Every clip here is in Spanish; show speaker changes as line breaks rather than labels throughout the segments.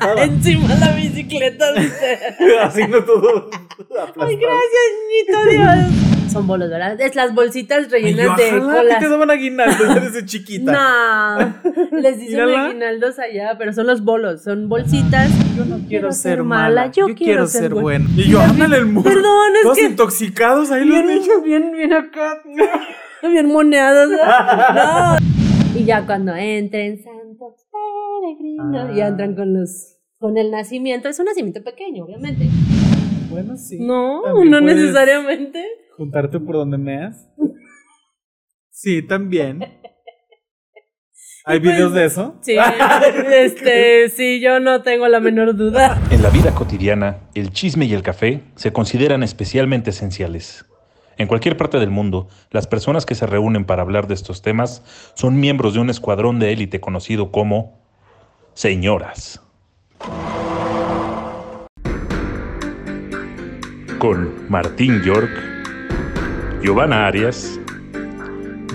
Encima de la bicicleta, dice.
Haciendo todo.
Ay, gracias, niñito Dios. Son bolos, ¿verdad? Es las bolsitas rellenas de
¿Qué
colas.
te daban aguinaldo desde chiquita?
No, les dicen aguinaldos allá, pero son los bolos, son bolsitas.
Yo no quiero, ser,
ser
mala.
mala, yo
Yo,
quiero ser buena.
buena. Y yo, ándale el muro.
Perdón, es
Todos
que-
intoxicados ahí los
Bien,
niños.
bien, bien acá. Bien moneados. ¿no? No. Y ya cuando entren, santos peregrinos,
Ah.
ya entran con los con el nacimiento. Es un nacimiento pequeño, obviamente.
Bueno, sí.
No,
También
no necesariamente.
Juntarte por donde meas. Sí, también. ¿Hay
pues,
videos de eso?
Sí, este, sí, yo no tengo la menor duda.
En la vida cotidiana, el chisme y el café se consideran especialmente esenciales. En cualquier parte del mundo, las personas que se reúnen para hablar de estos temas son miembros de un escuadrón de élite conocido como señoras. Con Martín York, Giovanna Arias,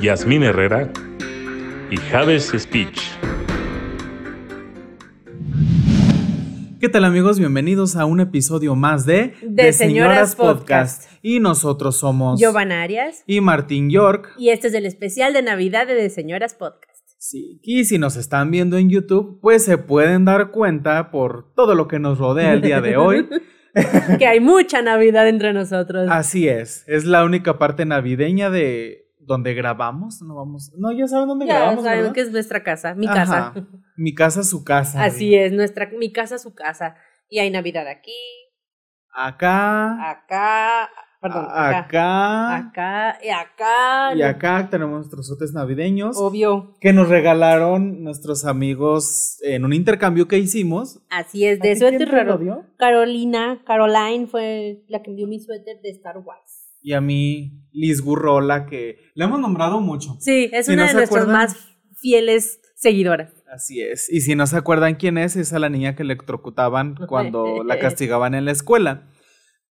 Yasmín Herrera y Javes Speech.
¿Qué tal amigos? Bienvenidos a un episodio más de
De Señoras Podcast.
Y nosotros somos
Giovanna Arias.
y Martín York.
Y este es el especial de Navidad de, de Señoras Podcast.
Sí, y si nos están viendo en YouTube, pues se pueden dar cuenta por todo lo que nos rodea el día de hoy.
Que hay mucha Navidad entre nosotros.
Así es, es la única parte navideña de donde grabamos. No vamos, no, ya saben dónde
ya
grabamos.
saben
¿verdad?
que es nuestra casa, mi
Ajá.
casa.
Mi casa, su casa.
Así es, nuestra, mi casa, su casa. Y hay Navidad aquí,
Acá,
acá, perdón, acá,
acá,
acá y acá.
y acá tenemos nuestros sotes navideños
Obvio.
que nos regalaron nuestros amigos en un intercambio que hicimos.
Así es,
¿A
de suéter raro. Carolina, Caroline fue la que dio mi suéter de Star Wars.
Y a mí, Liz Gurrola, que le hemos nombrado mucho.
Sí, es
Si
una
no
de nuestras más fieles seguidoras.
Así es. Y si no se acuerdan quién es, es a la niña que electrocutaban cuando la castigaban en la escuela.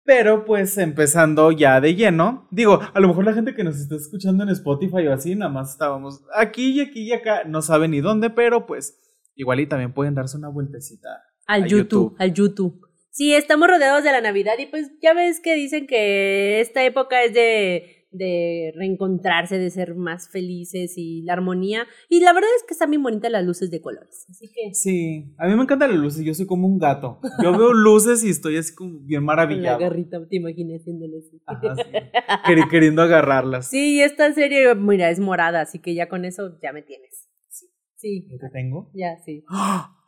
Pero pues empezando ya de lleno, digo, a lo mejor la gente que nos está escuchando en Spotify o así, nada más estábamos aquí y aquí y acá, no saben ni dónde, pero pues igual y también pueden darse una vueltecita.
Al YouTube,
YouTube.
al YouTube. Sí, estamos rodeados de la Navidad y pues ya ves que dicen que esta época es de, de reencontrarse, de ser más felices y la armonía. Y la verdad es que están bien bonitas las luces de colores. Así que
Sí, a mí me encantan las luces, yo soy como un gato. Yo veo luces y estoy así como bien
con la
maravillado.
garrita, te imaginé haciéndole así.
Ajá, sí. Queri- Queriendo agarrarlas.
Sí, esta serie, mira, es morada, así que ya con eso ya me tienes. Sí,
¿Qué tengo?
ya sí.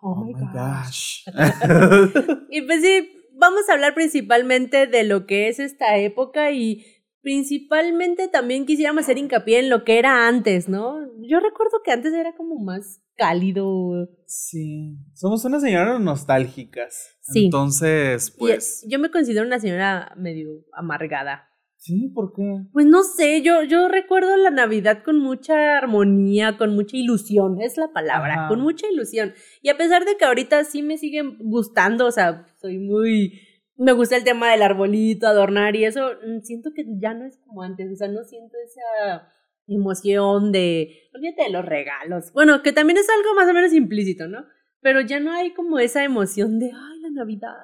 Oh,
my
my
gosh.
gosh.
Y pues sí, vamos a hablar principalmente de lo que es esta época y principalmente también quisiéramos hacer hincapié en lo que era antes, ¿no? Yo recuerdo que antes era como más cálido.
Sí, somos unas señoras nostálgicas.
Sí.
Entonces,
Y
pues.
yo me considero una señora medio amargada.
Sí, ¿por qué?
Pues no sé, yo, yo recuerdo la Navidad con mucha armonía, con mucha ilusión, es la palabra,
Ajá.
con mucha ilusión. Y a pesar de que ahorita sí me siguen gustando, o sea, soy muy... Me gusta el tema del arbolito, adornar y eso, mm, siento que ya no es como antes, o sea, no siento esa emoción de... Olvídate de los regalos. Bueno, que también es algo más o menos implícito, ¿no? Pero ya no hay como esa emoción de, ay, la Navidad,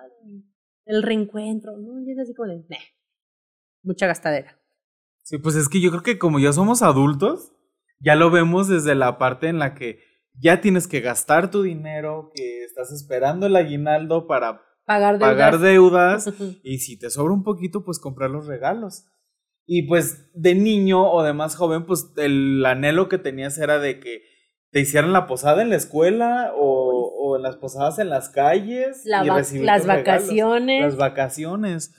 el reencuentro, ¿no? Y es así como de, mucha gastadera.
Sí, pues es que yo creo que como ya somos adultos, ya lo vemos desde la parte en la que ya tienes que gastar tu dinero, que estás esperando el aguinaldo para
Pagar deudas.
pagar deudas y si te sobra un poquito, pues comprar los regalos. Y pues de niño o de más joven, pues el anhelo que tenías era de que te hicieran la posada en la escuela o, o en las posadas en las calles.
La
y
va-
recibir
las
regalos.
vacaciones.
Las vacaciones.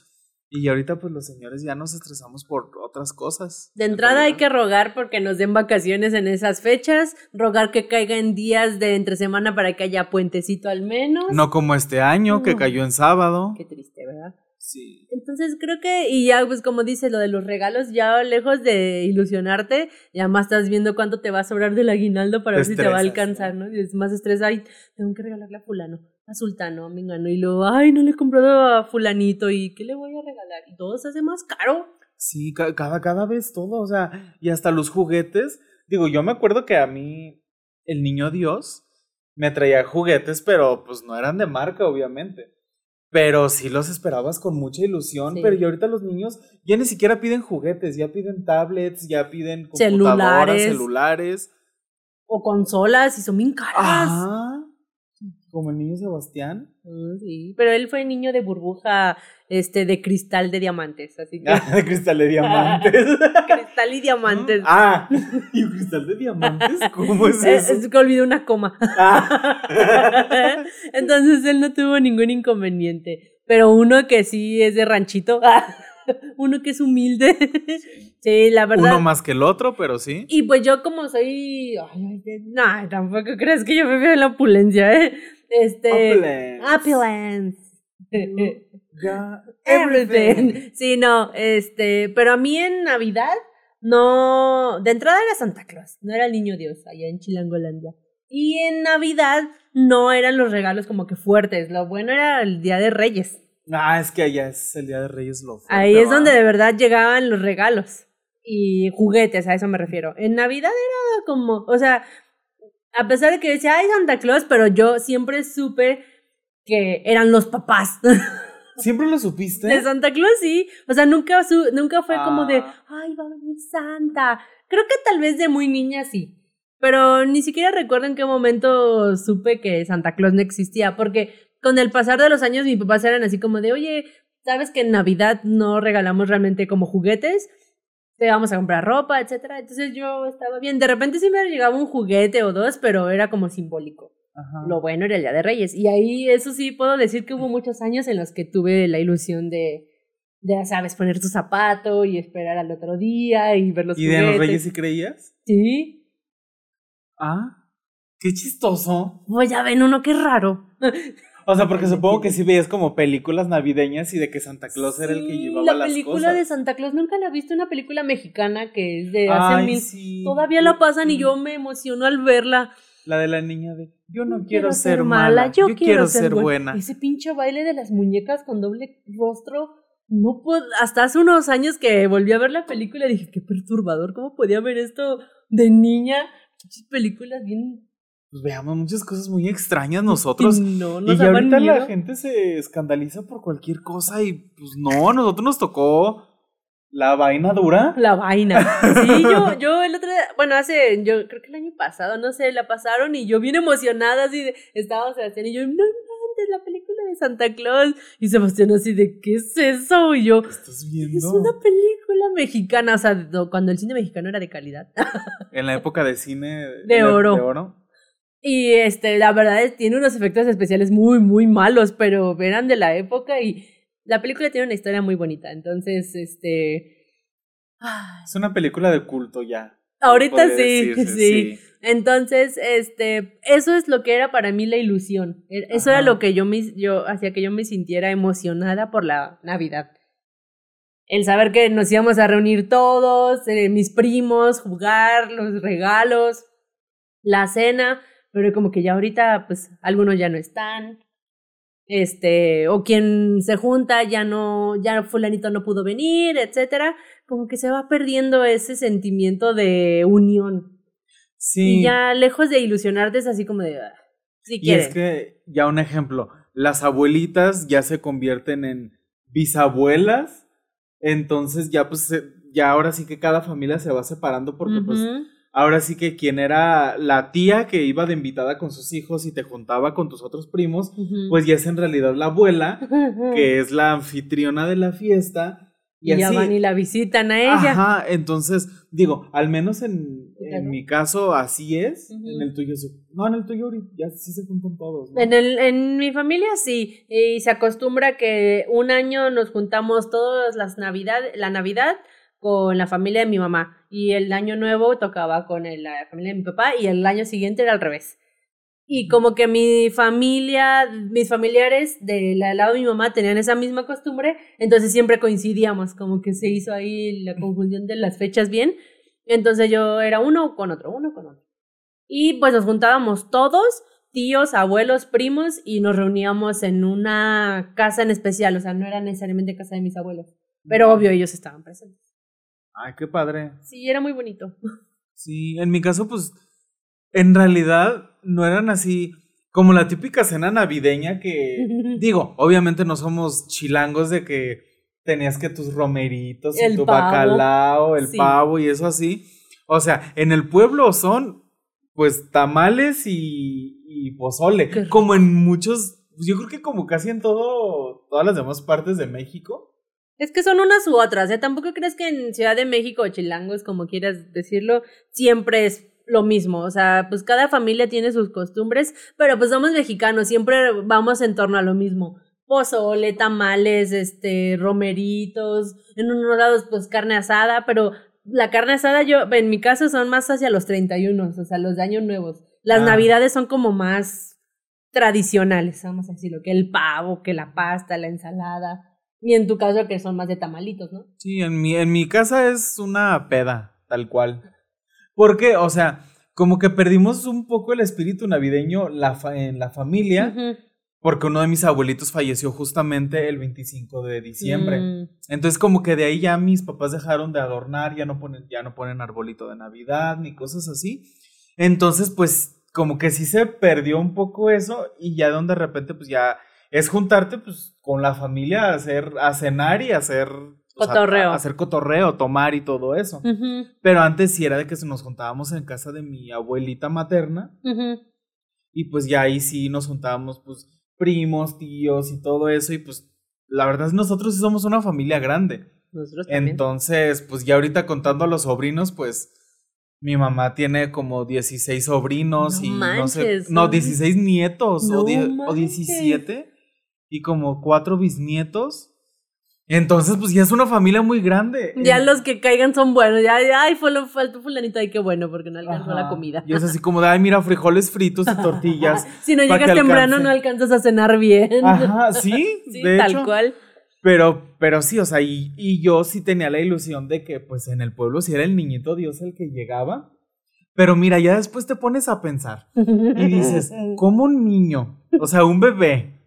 Y ahorita pues los señores ya nos estresamos por otras cosas.
De entrada hay que rogar porque nos den vacaciones en esas fechas, rogar que caiga en días de entre semana para que haya puentecito al menos.
No como este año que cayó en sábado.
Qué triste, ¿verdad?
Sí.
Entonces creo que, y ya pues como dices, lo de los regalos, ya lejos de ilusionarte, ya más estás viendo cuánto te va a sobrar del aguinaldo para
Te
ver si te va a alcanzar, ¿no? Y es más estrés, ay, tengo que regalarle a fulano, a sultano, a mengano, y luego, ay, no le he comprado a fulanito, ¿y qué le voy a regalar? Y todo se hace más caro.
Sí, ca- cada, cada vez todo, o sea, y hasta los juguetes. Digo, yo me acuerdo que a mí, el niño Dios, me traía juguetes, pero pues no eran de marca, obviamente. Pero sí los esperabas con mucha ilusión,
Sí.
pero y ahorita los niños ya ni siquiera piden juguetes, ya piden tablets, ya piden computadoras,
Celulares.
celulares.
O consolas y son bien caras.
Ajá. Como el niño Sebastián.
Mm, Sí, pero él fue niño de burbuja, este, de cristal de diamantes, así que
de cristal de diamantes.
cristal y diamantes.
Ah, ¿y un cristal de diamantes? ¿Cómo es eso?
Es que olvidé una coma.
Ah.
Entonces él no tuvo ningún inconveniente. Pero uno que sí es de ranchito, uno que es humilde. Sí, la verdad.
Uno más que el otro, pero sí.
Y pues yo como soy... Ay, ay, no, tampoco crees que yo me veo en la opulencia, ¿eh? Este...
Opulence.
Opulence.
Got
Everything. Sí, no, este, pero a mí en Navidad no, de entrada era Santa Claus, no era el niño Dios allá en Chilangolandia. Y en Navidad no eran los regalos como que fuertes, lo bueno era el Día de Reyes.
Ah, es que allá es el Día de Reyes lo fuerte,
Ahí es
¿va?
donde de verdad llegaban los regalos y juguetes, a eso me refiero. En Navidad era como, o sea, a pesar de que decía, ay, Santa Claus, pero yo siempre supe que eran los papás.
¿Siempre lo supiste?
De Santa Claus sí. O sea, nunca, su- nunca fue como de,
Ah.
ay, va a venir Santa. Creo que tal vez de muy niña sí. Pero ni siquiera recuerdo en qué momento supe que Santa Claus no existía. Porque con el pasar de los años, mis papás eran así como de, oye, ¿sabes que en Navidad no regalamos realmente como juguetes? Te vamos a comprar ropa, etcétera. Entonces yo estaba bien. De repente sí me llegaba un juguete o dos, pero era como simbólico.
Ajá.
Lo bueno era el Día de Reyes. Y ahí, eso sí, puedo decir que hubo muchos años en los que tuve la ilusión de, de ya sabes, poner tu zapato y esperar al otro día y ver los
¿Y de los. Reyes sí creías?
Sí.
Ah, qué chistoso.
Pues ya ven uno, qué raro.
O sea, porque supongo que sí veías como películas navideñas y de que Santa Claus era el que llevaba
la
las
película
cosas.
de Santa Claus, nunca la he visto, una película mexicana que es de hace
Ay,
mil...
sí.
Todavía la pasan y yo me emociono al verla.
La de la niña de yo no,
No
quiero, ser mala, yo, quiero, ser buena.
Ese pinche baile de las muñecas con doble rostro. No puedo, hasta hace unos años que volví a ver la película dije, qué perturbador, ¿cómo podía ver esto de niña? Películas bien...
Pues veamos muchas cosas muy extrañas nosotros.
no,
Y
nos
ya
daban
ahorita
miedo.
la gente se escandaliza por cualquier cosa y pues no, a nosotros nos tocó la vaina dura.
La vaina. Sí, yo, yo el otro día, bueno, hace, yo creo que el año pasado, no sé, la pasaron y yo bien emocionada, así de, estaba Sebastián y yo, no antes la película de Santa Claus. Y Sebastián así de, ¿qué es eso? Y yo,
¿Qué estás viendo?
es una película mexicana, o sea, do- cuando el cine mexicano era de calidad.
En la época de cine
De oro.
De oro.
Y este, la verdad es, tiene unos efectos especiales muy, muy malos, pero eran de la época y la película tiene una historia muy bonita. Entonces, este. ah,
Es una película de culto ya.
Ahorita sí, sí. Entonces, este, eso es lo que era para mí la ilusión. E- Eso era lo que yo me, yo hacía que yo me sintiera emocionada por la Navidad. El saber que nos íbamos a reunir todos, eh, mis primos, jugar, los regalos, la cena, pero como que ya ahorita, pues, algunos ya no están. Este, o quien se junta ya no, ya fulanito no pudo venir, etcétera. Como que se va perdiendo ese sentimiento de unión.
Sí.
Y ya lejos de ilusionarte es así como de, ah, si
Y
quieren.
es que, ya un ejemplo, las abuelitas ya se convierten en bisabuelas, entonces ya pues, ya ahora sí que cada familia se va separando porque pues
Ujú.
Ahora sí que quien era la tía que iba de invitada con sus hijos y te juntaba con tus otros primos, pues ya es en realidad la abuela, que es la anfitriona de la fiesta. Y,
y ya
así.
van y la visitan a ella.
Ajá, entonces, digo, al menos en,
Claro.
en mi caso así es. En el tuyo, no, en el tuyo ya sí se juntan todos. ¿no?
En, el, en mi familia sí, y se acostumbra que un año nos juntamos todas las navidad, la Navidad con la familia de mi mamá y el año nuevo tocaba con el- la familia de mi papá y el año siguiente era al revés. Y como que mi familia, mis familiares del lado de mi mamá tenían esa misma costumbre, entonces siempre coincidíamos, como que se hizo ahí la conjunción de las fechas bien. Entonces yo era uno con otro, uno con otro. Y pues nos juntábamos todos, tíos, abuelos, primos, y nos reuníamos en una casa en especial, o sea, no era necesariamente casa de mis abuelos, pero obvio ellos estaban presentes.
Ay, qué padre.
Sí, era muy bonito.
Sí, en mi caso, pues, en realidad no eran así como la típica cena navideña que, digo, obviamente no somos chilangos de que tenías que tus romeritos y tu
pavo.
bacalao, el
Sí.
pavo y eso así. O sea, en el pueblo son pues tamales y, y pozole, como en muchos, yo creo que como casi en todo, todas las demás partes de México.
Es que son unas u otras, ¿eh? Tampoco crees que en Ciudad de México o Chilangos, como quieras decirlo, siempre es lo mismo. O sea, pues cada familia tiene sus costumbres, pero pues somos mexicanos, siempre vamos en torno a lo mismo. Pozole, tamales, este, romeritos, en unos lados pues carne asada, pero la carne asada yo, en mi caso son más hacia los 31, o sea, los de años nuevos. Las
Ah.
navidades son como más tradicionales, vamos a decirlo, que el pavo, que la pasta, la ensalada. Y en tu caso que son más de tamalitos, ¿no?
Sí, en mi, en mi casa es una peda, tal cual. Porque, o sea, como que perdimos un poco el espíritu navideño la fa- en la familia, porque uno de mis abuelitos falleció justamente el 25 de diciembre.
Mm.
Entonces, como que de ahí ya mis papás dejaron de adornar, ya no ponen, ya no ponen arbolito de Navidad ni cosas así. Entonces, pues, como que sí se perdió un poco eso, y ya donde de repente, pues ya es juntarte pues con la familia a hacer, a cenar y a hacer
Cotorreo.
hacer cotorreo, tomar y todo eso. Pero antes sí era de que se nos juntábamos en casa de mi abuelita materna y pues ya ahí sí nos juntábamos pues primos, tíos y todo eso y pues la verdad es nosotros sí somos una familia grande.
Nosotros también.
Entonces, pues ya ahorita contando a los sobrinos, pues mi mamá tiene como 16 sobrinos
No
y no sé, no,
no.
16 nietos
No
o, die- o
manches.
17 y como cuatro bisnietos. Entonces, pues ya es una familia muy grande.
Ya los que caigan son buenos. Ya, ya, ay, fue lo, faltó fulanito, ay, qué bueno, porque no alcanzó
Ajá.
la comida.
Y es así como de, ay, mira, frijoles fritos y tortillas.
si no llegas temprano, no alcanzas a cenar bien.
Ajá, sí,
sí,
de
tal
hecho.
cual.
Pero, pero sí, o sea, y, y yo sí tenía la ilusión de que, pues, en el pueblo sí era el niñito Dios el que llegaba. Pero mira, ya después te pones a pensar y dices, ¿cómo un niño, o sea, un bebé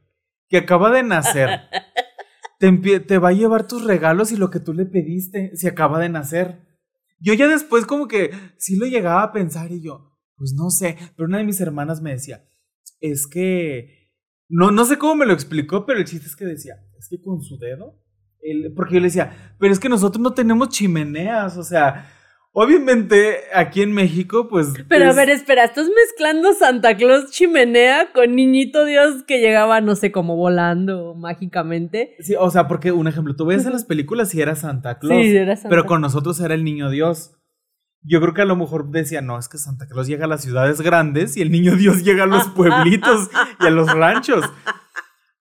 que acaba de nacer, te, te va a llevar tus regalos y lo que tú le pediste si acaba de nacer? Yo ya después como que sí lo llegaba a pensar y yo, pues no sé, pero una de mis hermanas me decía, es que, no, no sé cómo me lo explicó, pero el chiste es que decía, es que con su dedo, él- porque yo le decía, pero es que nosotros no tenemos chimeneas, o sea, obviamente aquí en México, pues...
Pero a ver, espera, estás mezclando Santa Claus chimenea con Niñito Dios que llegaba, no sé, como volando mágicamente.
Sí, o sea, porque un ejemplo, tú ves en las películas y era Santa Claus,
Sí, era Santa
pero con nosotros era el niño Dios. Yo creo que a lo mejor decía, no, es que Santa Claus llega a las ciudades grandes y el niño Dios llega a los pueblitos y a los ranchos.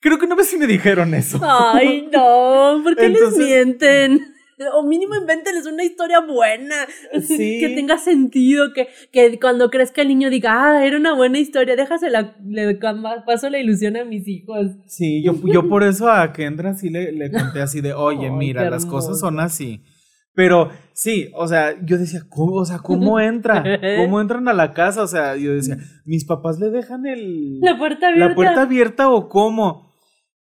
Creo que una vez sí me dijeron eso.
Ay, no, ¿por qué
Entonces-
les mienten? O mínimo invéntenles una historia buena,
Sí.
que tenga sentido, que, que cuando crezca el niño diga, ah, era una buena historia, déjasela, le paso la ilusión a mis hijos.
Sí, yo, yo por eso a Kendra sí le, le conté así de, oye,
Ay,
mira, las cosas son así. Pero sí, o sea, yo decía, ¿cómo, o sea, ¿cómo entra? ¿Cómo entran a la casa? O sea, yo decía, ¿mis papás le dejan el,
La puerta abierta.
la puerta abierta o cómo?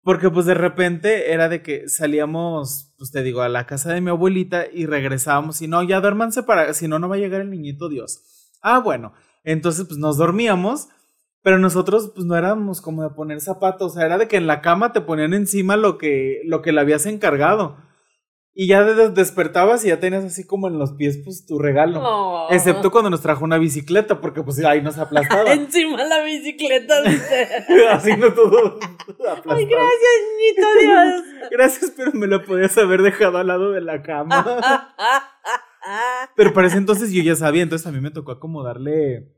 Porque pues de repente era de que salíamos, pues te digo, a la casa de mi abuelita y regresábamos y no, ya duérmanse para, si no, no va a llegar el niñito Dios. Ah, bueno, entonces pues nos dormíamos, pero nosotros pues no éramos como de poner zapatos, o sea, era de que en la cama te ponían encima lo que, lo que le habías encargado. Y ya de- despertabas y ya tenías así como en los pies pues tu regalo.
Oh.
Excepto cuando nos trajo una bicicleta, porque pues ahí nos aplastaba.
Encima la bicicleta, dice.
Haciendo todo aplastado.
Ay, gracias, niñito Dios.
Gracias, pero me la podías haber dejado al lado de la cama. Pero para ese entonces yo ya sabía, entonces a mí me tocó acomodarle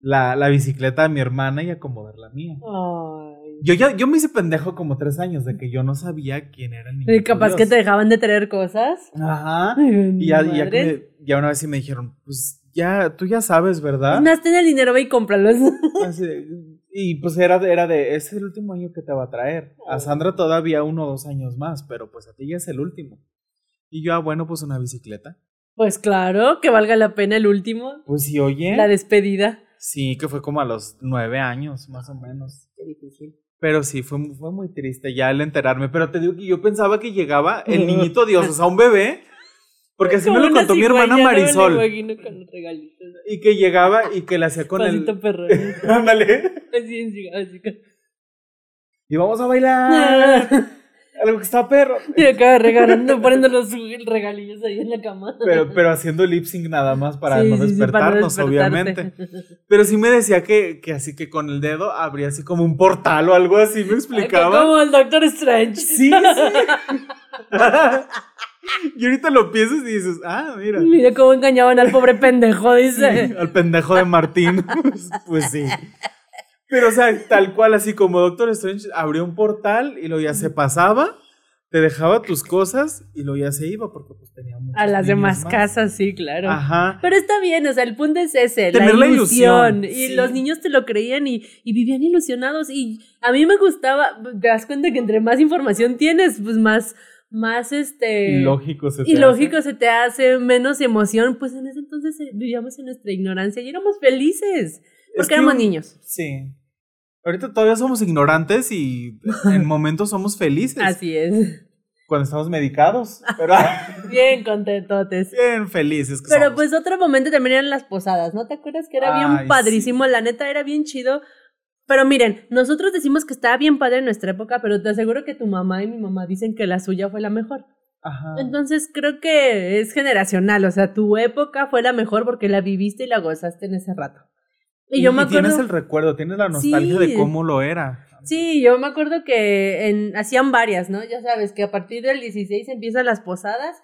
la, la bicicleta a mi hermana y acomodar la mía.
Ay.
Yo ya, yo me hice pendejo como tres años de que yo no sabía quién era el niño.
Y capaz que te dejaban de traer cosas.
Ajá.
Ay,
Y ya, ya, que me- ya una vez sí me dijeron, pues ya, tú ya sabes, ¿verdad?
Más, ten el dinero, ve y cómpralos.
Así y pues era, era de, es el último año que te va a traer. A Sandra todavía uno o dos años más, pero pues a ti ya es el último. Y yo, ah, bueno, pues una bicicleta.
Pues claro, que valga la pena el último.
Pues sí, oye.
La despedida.
Sí, que fue como a los nueve años, más o menos.
Qué difícil.
Pero sí, fue, fue muy triste ya el enterarme. Pero te digo que yo pensaba que llegaba el niñito Dios, o sea, un bebé. Porque así me lo contó mi hermana Marisol.
con regalitos.
Y que llegaba y que le hacía con
Pasito
el. Ándale.
Así así con-
Y vamos a bailar. Algo que está perro.
Y acaba regalando, poniendo los regalillos ahí en la cama.
Pero, pero haciendo lip sync nada más para
Sí,
no
sí, sí, para no
despertarnos, obviamente. Pero sí me decía que, que así que con el dedo abría así como un portal o algo así, me explicaba.
Como el Doctor Strange.
Sí, sí. y ahorita lo piensas y dices, ah, mira.
Mira cómo engañaban al pobre pendejo, dice.
Al pendejo de Martín. Pues, pues sí. Pero, o sea, tal cual, así como Doctor Strange abrió un portal y luego ya se pasaba, te dejaba tus cosas y luego ya se iba porque pues tenía muchos
A las demás
más.
casas, sí, claro.
Ajá.
Pero está bien, o sea, el punto es ese,
Tener
la
la
ilusión. Y
sí.
los niños te lo creían y, y vivían ilusionados. Y a mí me gustaba, te das cuenta que entre más información tienes, pues más, más este...
Y lógico se te
y
hace.
lógico se te hace menos emoción. Pues en ese entonces eh, vivíamos en nuestra ignorancia y éramos felices. Porque
que
éramos niños.
Sí. Ahorita todavía somos ignorantes y en momentos somos felices.
Así es.
Cuando estamos medicados. Pero
Bien contentotes.
bien felices que
Pero
somos.
pues otro momento también eran las posadas, ¿no te acuerdas que era bien padrísimo? La neta era bien chido. Pero miren, nosotros decimos que estaba bien padre en nuestra época, pero te aseguro que tu mamá y mi mamá dicen que la suya fue la mejor.
Ajá.
Entonces creo que es generacional, o sea, tu época fue la mejor porque la viviste y la gozaste en ese rato. Y, yo me acuerdo...
tienes el recuerdo, tienes la nostalgia
Sí.
de cómo lo era.
Sí, yo me acuerdo que en, hacían varias, ¿no? Ya sabes que a partir del 16 empiezan las posadas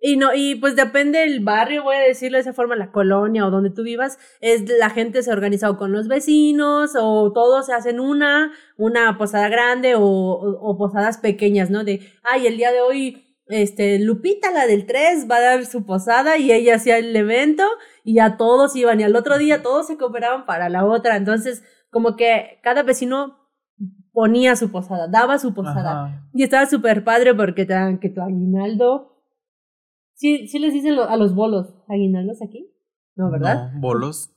y no y pues depende del barrio, voy a decirlo de esa forma, la colonia o donde tú vivas, es la gente se ha organizado con los vecinos o todos se hacen una, una posada grande o, o, o posadas pequeñas, ¿no? De, ay, el día de hoy este, Lupita, la del 3, va a dar su posada y ella hacía el evento y ya todos iban y al otro día todos se cooperaban para la otra. Entonces, como que cada vecino ponía su posada, daba su posada.
Ajá.
Y estaba súper padre porque te dan que tu aguinaldo. Sí, sí les dicen lo- a los bolos, aguinaldos aquí. No, ¿verdad?
No, bolos.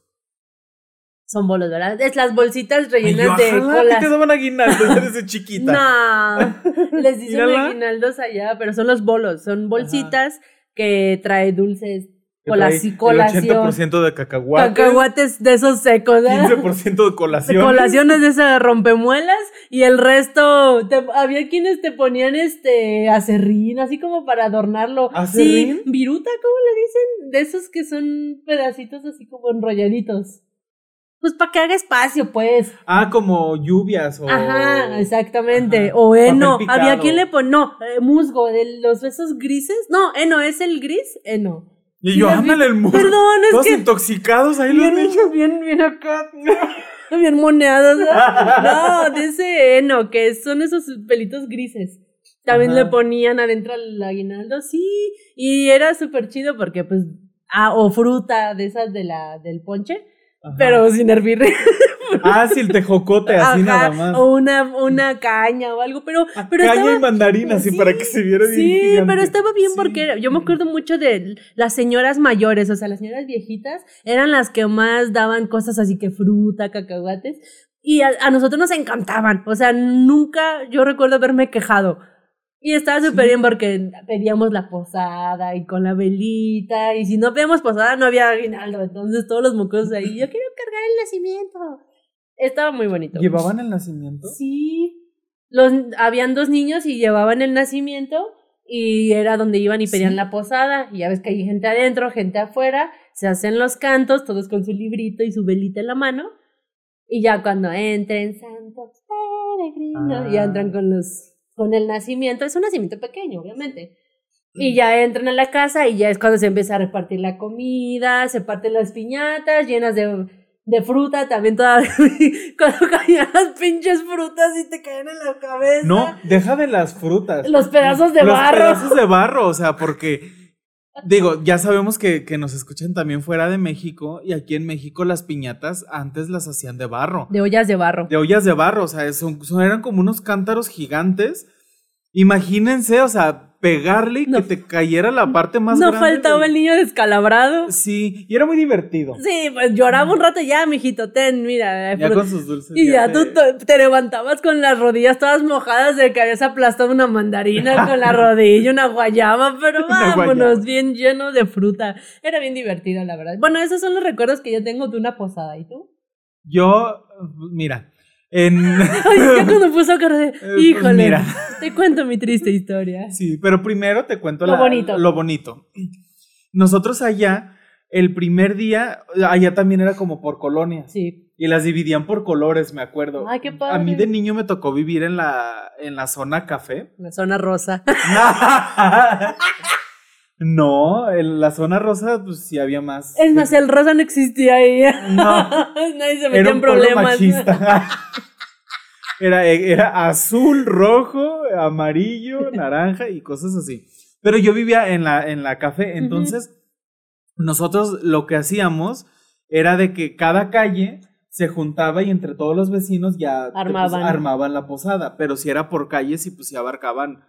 Son bolos, ¿verdad? Es las bolsitas
Ay,
rellenas
yo,
de colas.
que te daban aguinaldo desde chiquita.
No, les dicen aguinaldos allá, pero son los bolos, son bolsitas que trae dulces, colaci-
trae
colación,
El 80% de cacahuates.
cacahuates de esos secos, ¿verdad?
15% de colación.
Colaciones de esas rompemuelas y el resto, te- había quienes te ponían este acerrín, así como para adornarlo.
¿Acerrín?
Sí, viruta, ¿cómo le dicen? De esos que son pedacitos así como enrolladitos. Pues para que haga espacio, pues.
Ah, como lluvias o.
Ajá, exactamente.
Ajá.
O heno. Había quien le pone, no, eh, musgo, de los esos grises. No, heno, ¿es el gris? Eno.
Y yo, ándale el musgo.
Perdón, es
Todos
que-
intoxicados ahí los
Bien,
niños.
bien, bien acá. Bien moneados. ¿no? No, de ese heno, que son esos pelitos grises. También
Ajá.
le ponían adentro al aguinaldo, sí. Y era súper chido porque, pues, ah, o fruta de esas de la, del ponche,
Ajá.
pero sin hervir.
Ah, sí, el tejocote, así
Ajá,
nada más.
O una, una caña o algo, pero, pero
Caña
estaba-
y mandarina, así
Sí,
para que se viera bien.
Sí,
gigante.
pero estaba bien
Sí.
porque yo me acuerdo mucho de las señoras mayores, o sea, las señoras viejitas eran las que más daban cosas así que fruta, cacahuates, y a, a nosotros nos encantaban, o sea, nunca yo recuerdo haberme quejado. Y estaba súper bien porque pedíamos la posada y con la velita, y si no pedíamos posada no había aguinaldo, entonces todos los mocosos ahí, yo quiero cargar el nacimiento. Estaba muy bonito.
¿Llevaban el nacimiento?
Sí. Los, habían dos niños y llevaban el nacimiento y era donde iban y pedían
Sí.
la posada. Y ya ves que hay gente adentro, gente afuera, se hacen los cantos, todos con su librito y su velita en la mano. Y ya cuando entren santos peregrinos, ya
Ah.
entran con los con el nacimiento, es un nacimiento pequeño, obviamente. Y ya entran a la casa y ya es cuando se empieza a repartir la comida, se parten las piñatas llenas de, de fruta, también toda, cuando caían las pinches frutas y te caen en la cabeza.
No, deja de las frutas.
Los pedazos de
Los
barro.
pedazos de barro, o sea, porque. Digo, ya sabemos que, que nos escuchan también fuera de México y aquí en México las piñatas antes las hacían de barro.
De ollas de barro.
de ollas de barro, o sea, son, son- eran como unos cántaros gigantes. Imagínense, o sea, pegarle y
No.
que te cayera la parte más
no
grande.
faltaba
del-
el niño descalabrado.
Sí, y era muy divertido.
Sí, pues lloraba un rato ya, mijito, ten, mira.
Ya
frut-
con sus dulces.
Y ya tú
te-
levantabas con las rodillas todas mojadas de que habías aplastado una mandarina con la rodilla, una guayaba, pero vámonos, bien lleno de fruta. Era bien divertido, la verdad. Bueno, esos son los recuerdos que yo tengo de una posada. ¿Y tú?
Yo, mira, en...
Ay, ya cuando puso a de,
pues
híjole,
mira.
te cuento mi triste historia.
Sí, pero primero te cuento
Lo
la-
bonito.
Lo bonito. Nosotros allá, el primer día, allá también era como por colonias.
Sí.
Y las dividían por colores, me acuerdo.
Ay, qué
A mí
padre.
de niño me tocó vivir en la, en la zona café.
La zona rosa.
no, en la zona rosa, pues sí había más.
Es más, el rosa no existía ahí.
No,
Nadie se metía
era
en problemas.
Era, era azul, rojo, amarillo, naranja y cosas así. Pero yo vivía en la, en la café, entonces nosotros lo que hacíamos era de que cada calle se juntaba y entre todos los vecinos ya pues,
Armaban.
armaban la posada, pero si era por calles y pues si abarcaban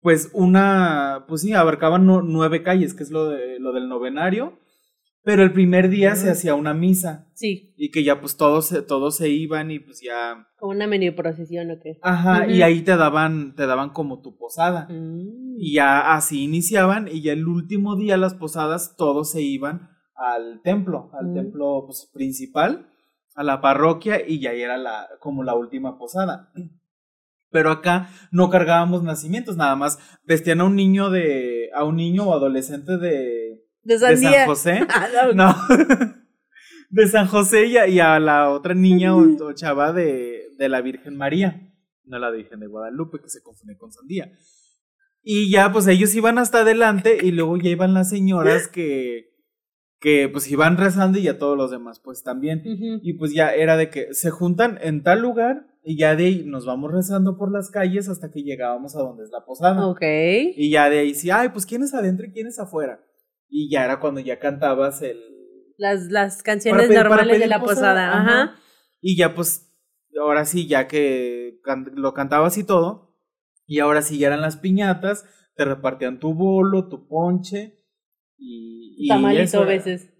pues una, pues sí, abarcaban nu- nueve calles, que es lo, de, lo del novenario, pero el primer día se hacía una misa
Sí,
y que ya pues todos, se- todos se iban y pues ya,
como una mini procesión o qué.
ajá, y ahí te daban, te daban como tu posada.
Mm.
Y ya así iniciaban y ya el último día las posadas todos se iban al templo, al templo pues, principal, a la parroquia y ya era la, como la última posada. Pero acá no cargábamos nacimientos, nada más vestían a un niño de, a un niño o adolescente de,
De.
San José.
Ah, no.
De San José y a, y a la otra niña o, o chava de, de la Virgen María, no la Virgen de Guadalupe, que se confunde con Sandía. Y ya, pues ellos iban hasta adelante y luego ya iban las señoras que, que pues iban rezando y ya todos los demás, pues también. Y pues ya era de que se juntan en tal lugar y ya de ahí nos vamos rezando por las calles hasta que llegábamos a donde es la posada.
Ok.
Y ya de ahí sí, ay, pues quién es adentro y quién es afuera. Y ya era cuando ya cantabas el,
Las, las canciones
pedir-
normales de la posada. Ajá.
Y ya pues, ahora sí, ya que can- lo cantabas y todo, y ahora sí ya eran las piñatas, te repartían tu bolo, tu ponche y... y
Tamalito a veces.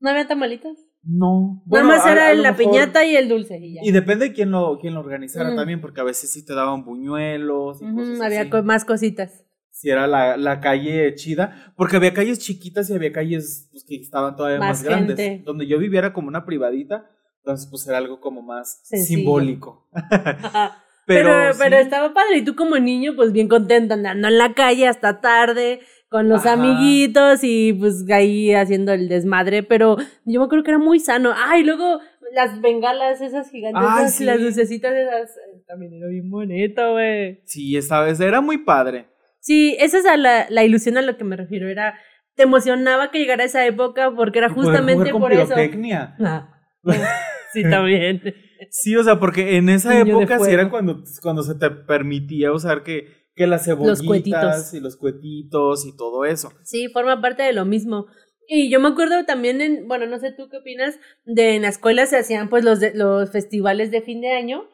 ¿No había tamalitos?
No.
Nada
Bueno,
más
a-
era
a
la
mejor-
piñata y el dulce y ya.
Y depende de quién lo, quién lo organizara
Mm.
también, porque a veces sí te daban buñuelos y cosas
había
así.
co- más cositas.
Si era la, la calle chida, porque había calles chiquitas y había calles pues, que estaban todavía más,
Más
grandes. Donde yo viviera como una privadita, entonces pues era algo como más
Sencillo.
simbólico. Pero, sí.
estaba padre. Y tú como niño, pues bien contento andando en la calle hasta tarde con los
Ajá.
amiguitos y pues ahí haciendo el desmadre. Pero yo me acuerdo que era muy sano. Ay, luego las bengalas esas gigantes,
Ay, sí.
las lucecitas esas. eh, También era bien bonito, güey.
Sí, esta vez era muy padre.
Sí, esa es a la, la ilusión a lo que me refiero. Era, te emocionaba que llegara esa época porque era justamente
con
por eso.
pirotecnia.
Ah, sí, también.
Sí, o sea, porque en esa
Niño
época sí era cuando, cuando se te permitía usar que, que las cebollitas
cuetitos.
y los cuetitos y todo eso.
Sí, forma parte de lo mismo. Y yo me acuerdo también en, bueno, no sé tú qué opinas, de en la escuela se hacían pues los de, los festivales de fin de año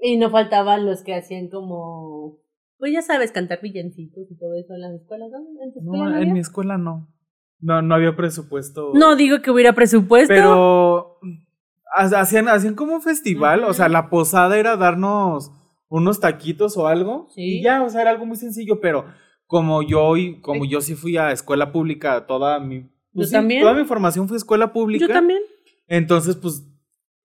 y no faltaban los que hacían como pues ya sabes, cantar villancicos y todo eso en las escuelas, ¿no? ¿En tu escuela
No,
no
en mi escuela no. No, no había presupuesto.
No digo que hubiera presupuesto.
Pero ha- hacían, hacían como un festival, o sea, la posada era darnos unos taquitos o algo.
Sí.
Y ya, o sea, era algo muy sencillo, pero como yo y como yo sí fui a escuela pública toda mi pues
Yo
sí,
también.
toda mi formación fue escuela pública.
Yo también.
Entonces, pues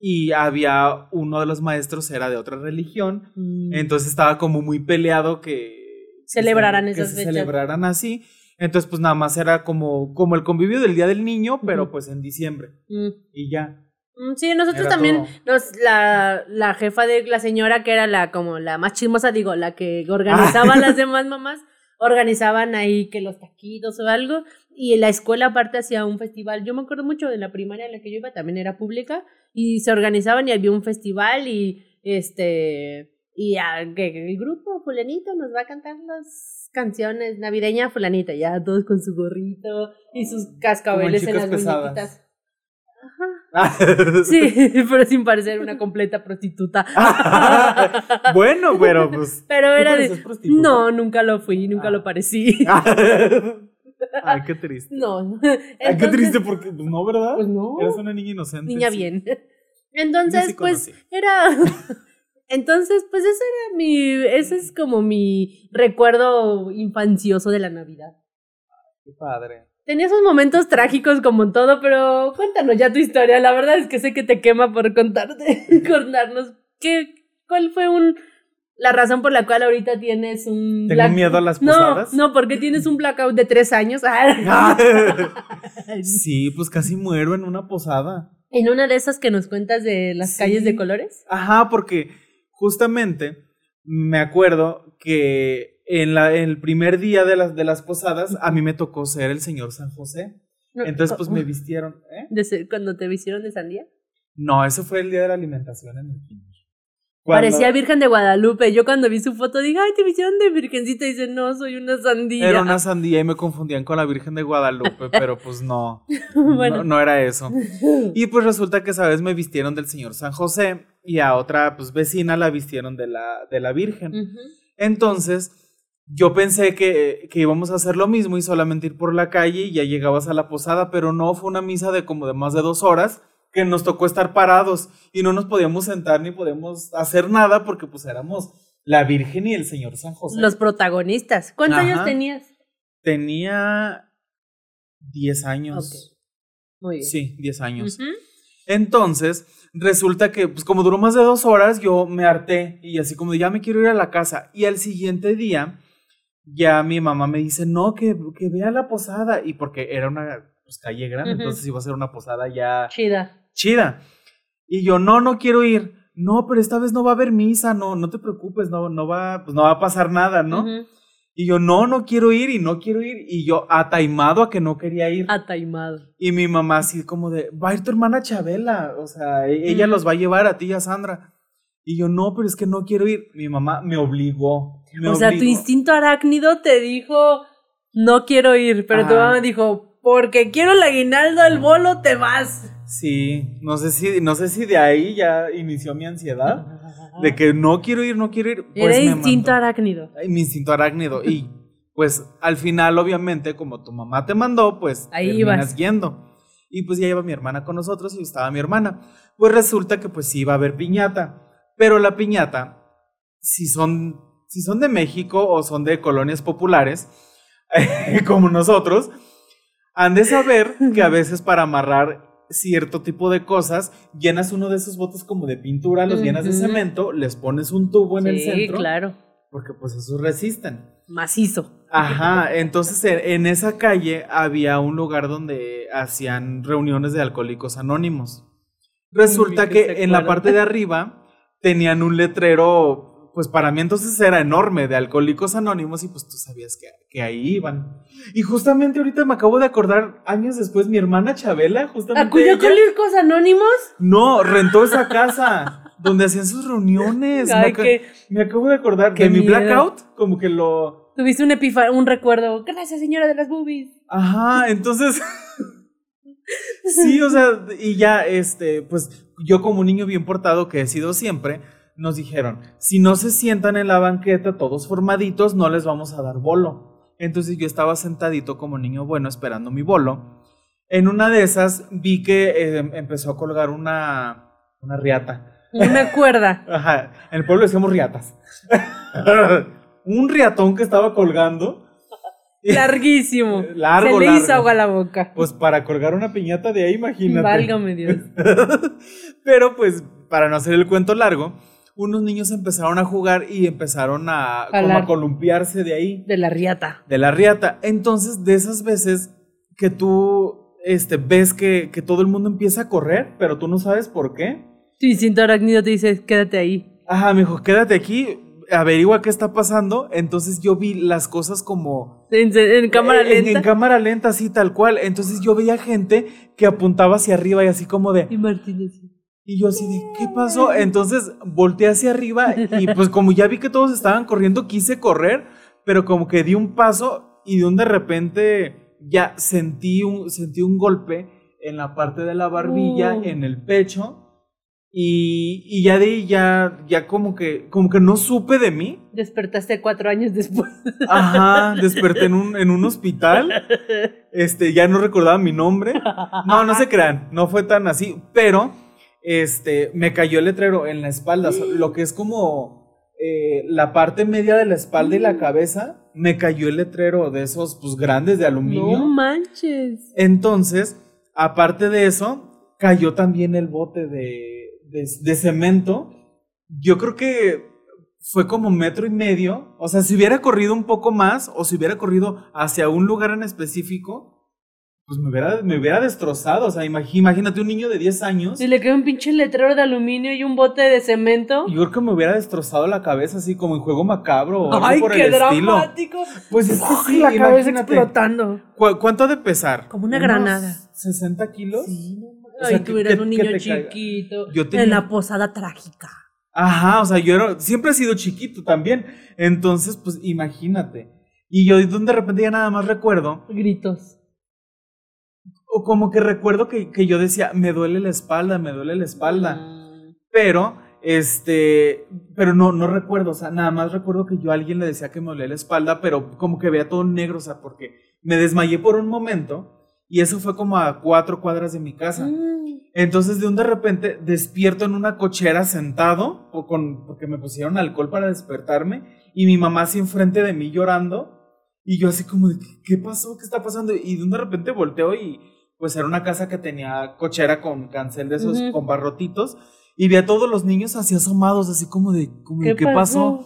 y había uno de los maestros era de otra religión,
Mm.
entonces estaba como muy peleado que
Celebraran
que
esas
se
fechas.
celebraran así. Entonces, pues nada más era como como el convivio del Día del Niño, pero pues en diciembre
Mm.
y ya.
Mm, Sí, nosotros
Era
también,
todo.
nos, la, la jefa de la señora, que era la como la más chismosa, digo, la que organizaba a las demás mamás, organizaban ahí que los taquitos o algo, y la escuela aparte hacía un festival. Yo me acuerdo mucho de la primaria en la que yo iba, también era pública, y se organizaban y había un festival y este y ya, que el grupo fulanito nos va a cantar las canciones navideñas fulanita, ya todos con su gorrito y sus cascabeles en las
pesadas.
muñequitas. Ajá, Sí, pero sin parecer una completa prostituta.
bueno, pero pues.
Pero
¿tú
era de. No, nunca lo fui, nunca
Ah.
lo parecí.
Ay, qué triste.
No.
Ay, qué
Entonces,
triste porque, pues no, ¿verdad?
Pues no.
Eres una niña inocente.
Niña
sí.
bien. Entonces,
sí
pues,
conocí.
era. Entonces, pues ese era mi. Ese es como mi recuerdo infancioso de la Navidad.
Qué padre.
Tenía esos momentos trágicos como en todo, pero cuéntanos ya tu historia. La verdad es que sé que te quema por contarte, contarnos qué, cuál fue un la razón por la cual ahorita tienes un
¿Tengo miedo a las
no,
posadas?
no, porque tienes un blackout de tres años. Ah.
sí, pues casi muero en una posada.
en una de esas que nos cuentas de las
Sí.
calles de colores.
Ajá, porque justamente me acuerdo que en, la, en el primer día de las, de las posadas a mí me tocó ser el señor San José. Entonces, pues me vistieron. ¿eh?
De cuando te vistieron de sandía.
No, ese fue el día de la alimentación en el kinder. Cuando-
Parecía Virgen de Guadalupe. Yo cuando vi su foto dije, ay, te vistieron de virgencita. Y dice, no, soy una sandía.
Era una sandía y me confundían con la Virgen de Guadalupe, pero pues no,
Bueno.
no, no era eso. Y pues resulta que esa vez me vistieron del señor San José y a otra pues vecina la vistieron de la, de la Virgen. Entonces, yo pensé que, que íbamos a hacer lo mismo y solamente ir por la calle y ya llegabas a la posada, pero no, fue una misa de como de más de dos horas que nos tocó estar parados y no nos podíamos sentar ni podíamos hacer nada porque pues éramos la Virgen y el Señor San José.
Los protagonistas. ¿Cuántos
Ajá.
años tenías?
Tenía 10 años.
Muy bien.
Sí, 10 años. Entonces, resulta que, pues como duró más de dos horas, yo me harté y así como de, ya me quiero ir a la casa. Y al siguiente día, ya mi mamá me dice, no, que, que vea la posada. Y porque era una pues, calle grande, entonces iba a ser una posada ya
Chida.
chida. Y yo, no, no quiero ir. No, pero esta vez no va a haber misa, no, no te preocupes, no, no va, pues no va a pasar nada, ¿no? Y yo, no, no quiero ir y no quiero ir. Y yo, ataimado a que no quería ir.
Ataimado.
Y mi mamá así como de, va a ir tu hermana Chabela, o sea, e- ella los va a llevar a ti y a Sandra. Y yo, no, pero es que no quiero ir. Mi mamá me obligó. Me
o sea, tu instinto arácnido te dijo, no quiero ir, pero tu mamá dijo, porque quiero el aguinaldo del bolo, te vas.
Sí, no sé si, no sé si de ahí ya inició mi ansiedad, de que no quiero ir, no quiero ir. Pues
Era instinto
mandó.
arácnido.
Ay, Mi instinto arácnido. Y pues al final, obviamente, como tu mamá te mandó, pues
Ahí
terminas
ibas.
yendo. Y pues ya iba mi hermana con nosotros y estaba mi hermana. Pues resulta que pues sí iba a haber piñata. Pero la piñata, si son, si son de México o son de colonias populares, como nosotros, han de saber que a veces para amarrar cierto tipo de cosas, llenas uno de esos botes como de pintura, los llenas de cemento, les pones un tubo en el
Sí,
centro,
claro.
porque pues esos resisten.
Macizo.
Ajá, entonces en, esa calle había un lugar donde hacían reuniones de alcohólicos anónimos. Resulta
que
en la parte de arriba tenían un letrero, pues para mí entonces era enorme, de alcohólicos anónimos y pues tú sabías que, que ahí iban. Y justamente ahorita me acabo de acordar, años después, mi hermana Chabela, justamente...
¿Acudió
ella-
Alcohólicos Anónimos?
No, rentó esa casa donde hacían sus reuniones. me,
Ay,
aca-
que
me acabo de acordar
qué
de mi blackout, como que lo...
tuviste un epifa un recuerdo. Gracias, señora de las boobies.
Ajá, entonces. sí, o sea, y ya, este, pues yo como niño bien portado que he sido siempre, nos dijeron: si no se sientan en la banqueta todos formaditos, no les vamos a dar bolo. Entonces yo estaba sentadito como niño bueno esperando mi bolo. En una de esas vi que eh, empezó a colgar una, una riata.
Una cuerda.
Ajá, en el pueblo decíamos riatas. Un riatón que estaba colgando.
Larguísimo.
Largo,
Se le
largo.
hizo agua a la boca.
Pues para colgar una piñata de ahí, imagínate.
Válgame Dios.
Pero pues, para no hacer el cuento largo, unos niños empezaron a jugar y empezaron a, como a columpiarse de ahí,
De la riata.
de la riata. Entonces, de esas veces que tú este, ves que, que todo el mundo empieza a correr, pero tú no sabes por qué.
Tu instinto arácnido te dice, quédate ahí.
Ajá, me dijo, quédate aquí, averigua qué está pasando. Entonces yo vi las cosas como
En, en cámara
en- en-
lenta.
En, cámara lenta, así tal cual. Entonces yo veía gente que apuntaba hacia arriba y así como de.
y Martínez.
Y yo así de, ¿qué pasó? Entonces volteé hacia arriba y pues como ya vi que todos estaban corriendo, quise correr, pero como que di un paso y de un de repente ya sentí un, sentí un golpe en la parte de la barbilla,
Uh.
en el pecho. Y, y ya de ahí ya, ya como que, como que no supe de mí.
Despertaste cuatro años después.
Ajá, desperté en un, en un hospital. Este, ya no recordaba mi nombre. No, no se crean, no fue tan así, pero este, me cayó el letrero en la espalda, lo que es como eh, la parte media de la espalda y la cabeza, me cayó el letrero de esos pues grandes de aluminio.
No manches.
Entonces, aparte de eso, cayó también el bote de, de, de cemento. Yo creo que fue como metro y medio. O sea, si hubiera corrido un poco más o si hubiera corrido hacia un lugar en específico, pues me hubiera, me hubiera destrozado. O sea, imag- imagínate un niño de 10 años.
Si le quedó un pinche letrero de aluminio y un bote de cemento.
Yo creo que me hubiera destrozado la cabeza así como en juego macabro o algo
Ay,
por
qué
el estilo.
dramático.
Pues es que sí,
la cabeza explotando.
¿Cu- ¿Cuánto ha de pesar?
Como una
¿Unos
granada.
¿60 kilos?
Sí, no.
O sea,
Ay, tú
que-
eras
que-
un niño chiquito.
Yo tenía-
En la posada trágica.
Ajá, o sea, yo era- siempre he sido chiquito también. Entonces, pues imagínate. Y yo de repente ya nada más recuerdo,
Gritos.
O como que recuerdo que, que yo decía, me duele la espalda, me duele la espalda.
Mm.
Pero, este, pero no, no recuerdo, o sea, nada más recuerdo que yo a alguien le decía que me dolía la espalda, pero como que veía todo negro, o sea, porque me desmayé por un momento y eso fue como a cuatro cuadras de mi casa.
Mm.
Entonces de un de repente despierto en una cochera sentado, o con, porque me pusieron alcohol para despertarme, y mi mamá así enfrente de mí llorando, y yo así como de, ¿qué, qué pasó? ¿Qué está pasando? Y de un de repente volteo y pues era una casa que tenía cochera con cancel de esos,
Ujú.
con barrotitos, y vi a todos los niños así asomados, así como de, como ¿qué, pasó?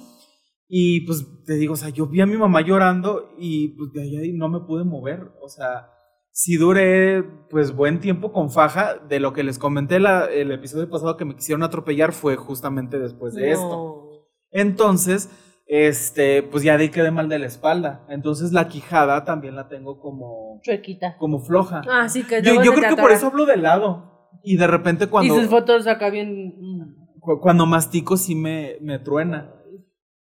Y pues te digo, o sea, yo vi a mi mamá llorando y pues de ahí no me pude mover. O sea, sí duré pues buen tiempo con faja. De lo que les comenté la- el episodio pasado que me quisieron atropellar fue justamente después de esto. Entonces, este, pues ya de ahí quedé mal de la espalda. Entonces la quijada también la tengo como,
Chuequita.
como floja.
Ah, sí, que
yo yo creo que por eso hablo de lado. Y de repente cuando...
Y sus fotos acá bien. mm.
Cu- Cuando mastico sí me, me truena.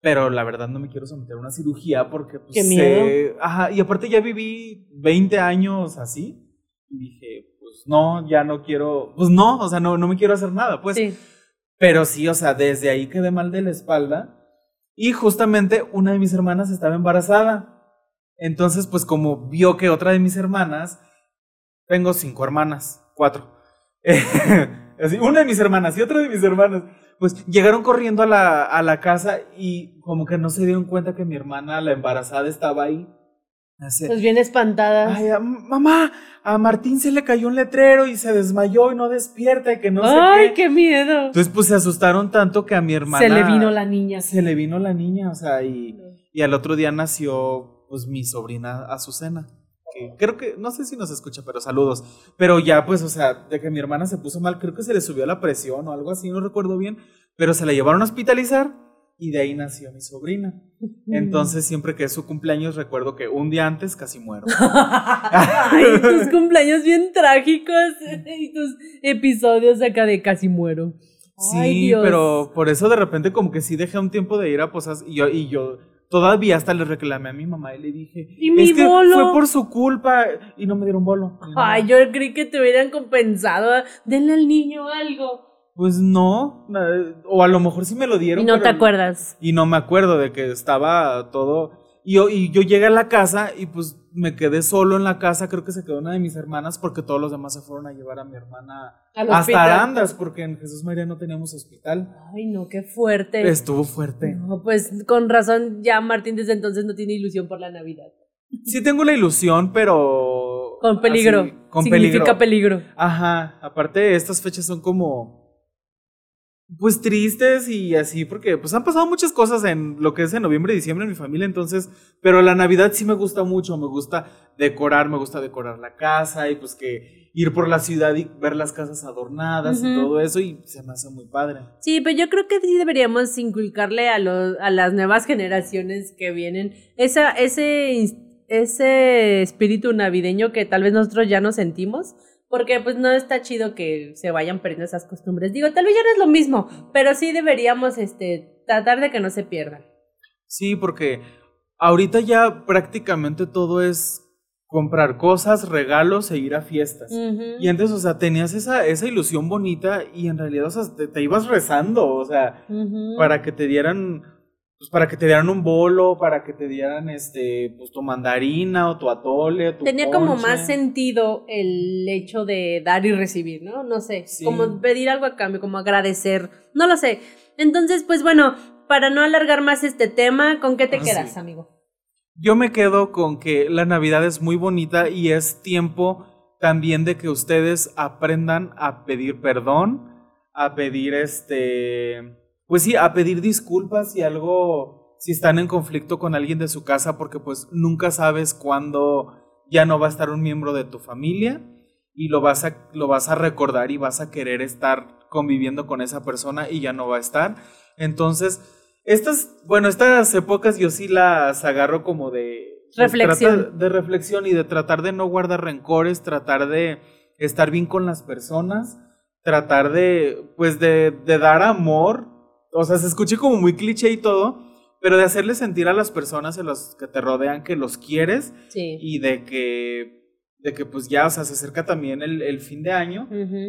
Pero la verdad no me quiero someter a una cirugía porque pues,
Qué
sé-
miedo.
ajá, y aparte ya viví 20 años así. Y dije, pues no, ya no quiero. Pues no, o sea, no, no me quiero hacer nada, pues.
sí.
Pero sí, o sea, desde ahí quedé mal de la espalda. Y justamente una de mis hermanas estaba embarazada. Entonces, pues como vio que otra de mis hermanas, tengo cinco hermanas, cuatro. Una de mis hermanas y otra de mis hermanas, pues llegaron corriendo a la, a la casa y como que no se dieron cuenta que mi hermana, la embarazada, estaba ahí. Así,
Pues bien espantadas.
Ay, a- mamá, a Martín se le cayó un letrero y se desmayó y no despierta y que no sé
Ay,
qué.
qué miedo.
Entonces, pues se asustaron tanto que a mi hermana.
Se le vino la niña.
Se le vino la niña, o sea, y, y al otro día nació, pues, mi sobrina Azucena. Que creo que, no sé si nos escucha, pero saludos. Pero ya, pues, o sea, de que mi hermana se puso mal, creo que se le subió la presión o algo así, no recuerdo bien. Pero se la llevaron a hospitalizar y de ahí nació mi sobrina. Entonces, siempre que es su cumpleaños, recuerdo que un día antes casi muero.
Ay, tus cumpleaños bien trágicos y tus episodios acá de casi muero. Ay,
Sí,
Dios.
pero por eso de repente como que sí dejé un tiempo de ir a posas y yo, y yo todavía hasta le reclamé a mi mamá y le dije,
¿Y mi
es que
bolo?"
fue por su culpa y no me dieron bolo.
Ay, yo creí que te hubieran compensado. Denle al niño algo.
Pues no, o a lo mejor sí me lo dieron.
Y no te acuerdas.
Y no me acuerdo de que estaba todo... Y yo, y yo llegué a la casa y pues me quedé solo en la casa, creo que se quedó una de mis hermanas porque todos los demás se fueron a llevar a mi hermana
Al
hasta
hospital.
Arandas porque en Jesús María no teníamos hospital.
Ay, no, qué fuerte.
Estuvo fuerte.
No, pues con razón ya Martín desde entonces no tiene ilusión por la Navidad.
Sí tengo la ilusión, pero...
Con peligro.
así, con
Significa
peligro.
peligro.
Ajá, aparte estas fechas son como... Pues tristes y así, porque pues han pasado muchas cosas en lo que es en noviembre y diciembre en mi familia, entonces, pero la Navidad sí me gusta mucho, me gusta decorar, me gusta decorar la casa y pues que ir por la ciudad y ver las casas adornadas y todo eso y se me hace muy padre.
Sí, pero yo creo que sí deberíamos inculcarle a, los, a las nuevas generaciones que vienen esa, ese, ese espíritu navideño que tal vez nosotros ya no sentimos, porque pues no está chido que se vayan perdiendo esas costumbres. Digo, tal vez ya no es lo mismo, pero sí deberíamos este, tratar de que no se pierdan.
Sí, porque ahorita ya prácticamente todo es comprar cosas, regalos e ir a fiestas. Y antes, o sea, tenías esa, esa ilusión bonita y en realidad, o sea, te, te ibas rezando, o sea, para que te dieran, pues para que te dieran un bolo, para que te dieran, este, pues tu mandarina o tu atole, tu
Tenía como más sentido el hecho de dar y recibir, ¿no? No sé,
Sí.
como pedir algo a cambio, como agradecer, no lo sé. Entonces, pues bueno, para no alargar más este tema, ¿con qué te
Ah,
quedas,
sí.
amigo?
Yo me quedo con que la Navidad es muy bonita y es tiempo también de que ustedes aprendan a pedir perdón, a pedir este, pues sí, a pedir disculpas si algo, si están en conflicto con alguien de su casa, porque pues nunca sabes cuándo ya no va a estar un miembro de tu familia y lo vas a, lo vas a recordar y vas a querer estar conviviendo con esa persona y ya no va a estar. Entonces, estas, bueno, estas épocas yo sí las agarro como de de
Reflexión.
de reflexión y de tratar de no guardar rencores, tratar de estar bien con las personas, tratar de, pues, de, de dar amor. O sea, se escuche como muy cliché y todo, pero de hacerle sentir a las personas en los que te rodean que los quieres
Sí.
y de que, de que pues ya, o sea, se acerca también el, el fin de año.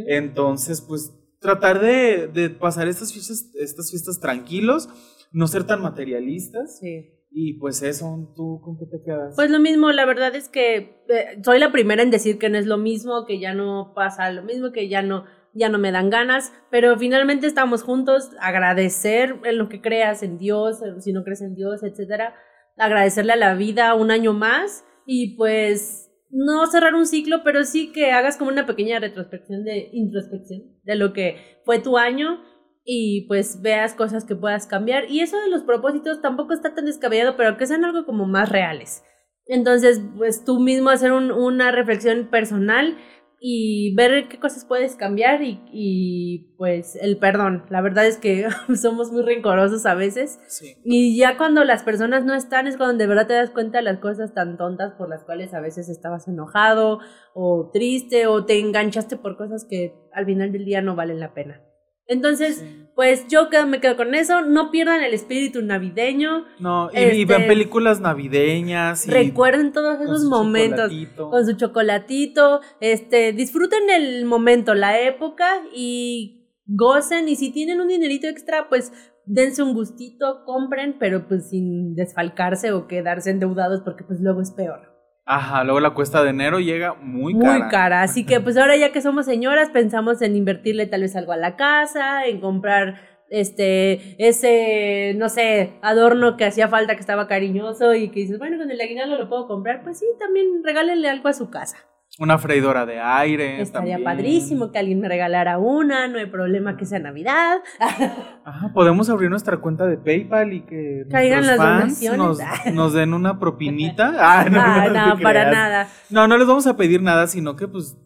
Entonces, pues tratar de, de pasar estas fiestas, estas fiestas tranquilos, no ser tan materialistas.
Sí.
Y pues eso, ¿tú con qué te quedas?
Pues lo mismo, la verdad es que eh, soy la primera en decir que no es lo mismo, que ya no pasa lo mismo, que ya no, ya no me dan ganas, pero finalmente estamos juntos, agradecer en lo que creas en Dios, en- si no crees en Dios, etcétera, agradecerle a la vida un año más y pues no cerrar un ciclo, pero sí que hagas como una pequeña retrospección de introspección de lo que fue tu año y pues veas cosas que puedas cambiar. Y eso de los propósitos tampoco está tan descabellado, pero que sean algo como más reales. Entonces, pues tú mismo hacer un- una reflexión personal y ver qué cosas puedes cambiar y, y, pues el perdón. La verdad es que somos muy rencorosos a veces
sí.
y ya cuando las personas no están es cuando de verdad te das cuenta de las cosas tan tontas por las cuales a veces estabas enojado o triste o te enganchaste por cosas que al final del día no valen la pena. Entonces,
Sí.
pues yo quedo- me quedo con eso. No pierdan el espíritu navideño.
No, y, y
Este-
ven películas navideñas y
Recuerden todos
con
esos
su
momentos
chocolatito.
con su chocolatito. Este, disfruten el momento, la época y gocen. Y si tienen un dinerito extra, pues dense un gustito, compren, pero pues sin desfalcarse o quedarse endeudados porque pues luego es peor.
Ajá, luego la cuesta de enero llega muy,
Muy
cara.
cara. Así que pues ahora ya que somos señoras, pensamos en invertirle tal vez algo a la casa, en comprar este, ese, no sé, adorno que hacía falta, que estaba cariñoso y que dices, bueno, con el aguinaldo lo puedo comprar, pues sí, también regálenle algo a su casa.
Una freidora de aire.
Estaría
también.
padrísimo que alguien me regalara una, no hay problema que sea Navidad.
Ajá, podemos abrir nuestra cuenta de PayPal y que
Caigan las
fans nos,
donaciones.
nos den una propinita. Ah, no,
Ah,
no,
no, para nada.
No, no les vamos a pedir nada, sino que pues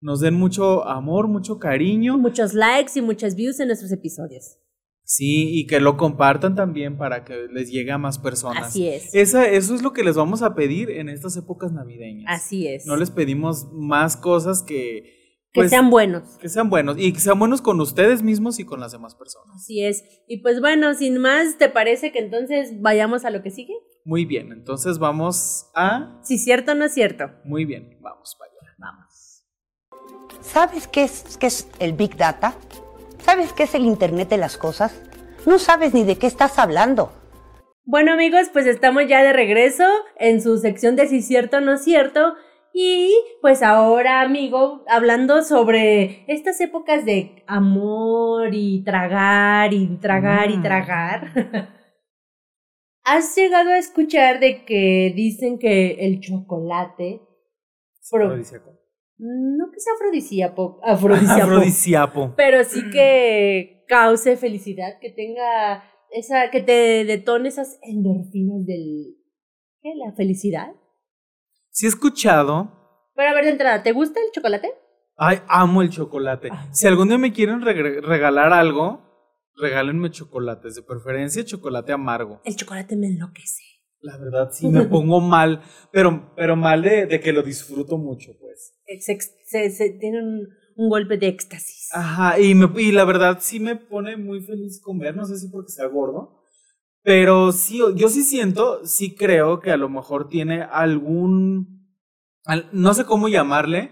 nos den mucho amor, mucho cariño.
Muchos likes y muchas views en nuestros episodios.
Sí, y que lo compartan también para que les llegue a más personas.
Así es.
Esa, eso es lo que les vamos a pedir en estas épocas navideñas.
Así es.
No les pedimos más cosas que...
que
pues,
sean buenos.
que sean buenos y que sean buenos con ustedes mismos y con las demás personas.
Así es. Y pues bueno, sin más, ¿te parece que entonces vayamos a lo que sigue?
Muy bien, entonces vamos a...
Si cierto o no es cierto.
Muy bien, vamos allá.
Vamos.
¿Sabes qué es, qué es el Big Data? ¿Sabes qué es el Internet de las Cosas? No sabes ni de qué estás hablando.
Bueno amigos, pues estamos ya de regreso en su sección de si cierto o no es cierto. Y pues ahora, amigo, hablando sobre estas épocas de amor y tragar y tragar y
Mm.
tragar. ¿Has llegado a escuchar de que dicen que el chocolate Pro-. No que sea afrodisíaco, afrodisíaco,
Afrodisíaco.
pero sí que cause felicidad, que tenga esa, que te detone esas endorfinas del, ¿qué? La felicidad.
Sí he escuchado.
Pero a ver, de entrada, ¿te gusta el chocolate?
Ay, amo el chocolate.
Ah.
Si algún día me quieren regalar algo, regálenme chocolates, de preferencia chocolate amargo.
El chocolate me enloquece.
La verdad, sí me pongo mal, pero, pero mal de, de que lo disfruto mucho, pues.
Se, se, se- tiene un, un golpe de éxtasis.
Ajá, y, me, y la verdad sí me pone muy feliz comer, no sé si porque sea gordo, pero sí, yo sí siento, sí creo que a lo mejor tiene algún, no sé cómo llamarle,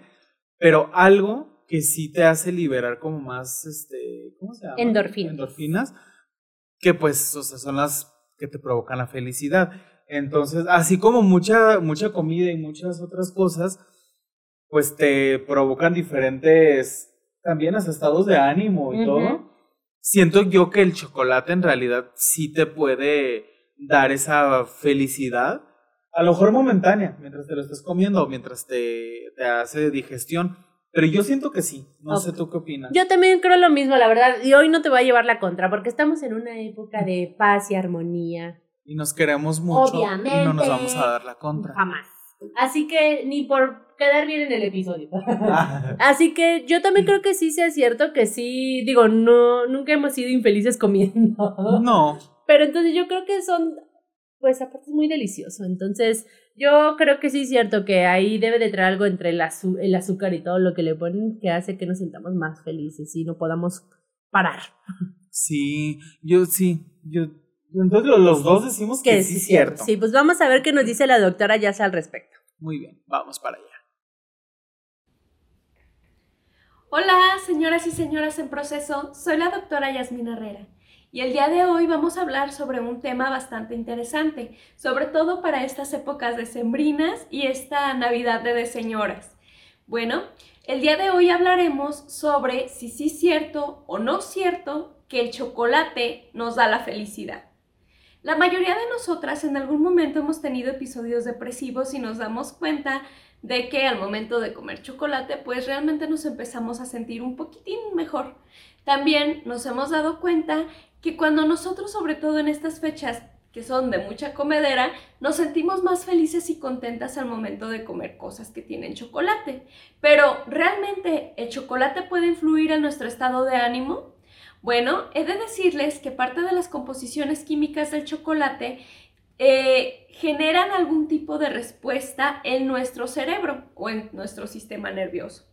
pero algo que sí te hace liberar como más, este, ¿cómo se llama?
Endorfinas.
Endorfinas, que pues, o sea, son las que te provocan la felicidad. Entonces, así como mucha, mucha comida y muchas otras cosas, pues te provocan diferentes, también hasta estados de ánimo y todo. Siento yo que el chocolate en realidad sí te puede dar esa felicidad, a lo mejor momentánea, mientras te lo estás comiendo o mientras te, te hace digestión. Pero yo siento que sí. No sé tú qué opinas.
Yo también creo lo mismo, la verdad. Y hoy no te voy a llevar la contra, porque estamos en una época de paz y armonía.
Y nos queremos mucho. Obviamente. Y no nos vamos a dar la contra.
Jamás. Así que ni por quedar bien en el episodio. Así que yo también creo que sí sea cierto que sí, digo, no, nunca hemos sido infelices comiendo.
No.
Pero entonces yo creo que son, pues aparte es muy delicioso. Entonces yo creo que sí es cierto que ahí debe de traer algo entre el, el azúcar y todo lo que le ponen que hace que nos sintamos más felices y no podamos parar.
Sí, yo sí, yo entonces los dos decimos que, sí es cierto.
Sí, pues vamos a ver qué nos dice la doctora Yasa al respecto.
Muy bien, vamos para allá.
Hola, señoras y señoras en proceso, soy la doctora Yasmina Herrera y el día de hoy vamos a hablar sobre un tema bastante interesante, sobre todo para estas épocas decembrinas y esta Navidad de, de señoras. Bueno, el día de hoy hablaremos sobre si sí es cierto o no cierto que el chocolate nos da la felicidad. La mayoría de nosotras en algún momento hemos tenido episodios depresivos y nos damos cuenta de que al momento de comer chocolate, pues realmente nos empezamos a sentir un poquitín mejor. También nos hemos dado cuenta que cuando nosotros, sobre todo en estas fechas que son de mucha comedera, nos sentimos más felices y contentas al momento de comer cosas que tienen chocolate. Pero, ¿realmente el chocolate puede influir en nuestro estado de ánimo? Bueno, he de decirles que parte de las composiciones químicas del chocolate eh, generan algún tipo de respuesta en nuestro cerebro o en nuestro sistema nervioso.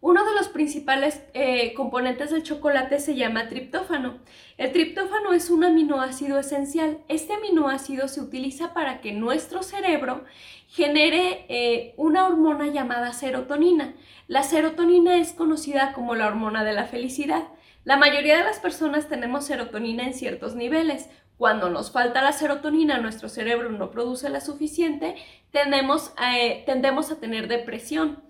Uno de los principales eh, componentes del chocolate se llama triptófano. El triptófano es un aminoácido esencial. Este aminoácido se utiliza para que nuestro cerebro genere eh, una hormona llamada serotonina. La serotonina es conocida como la hormona de la felicidad. La mayoría de las personas tenemos serotonina en ciertos niveles. Cuando nos falta la serotonina, nuestro cerebro no produce la suficiente, tendemos, eh, tendemos a tener depresión.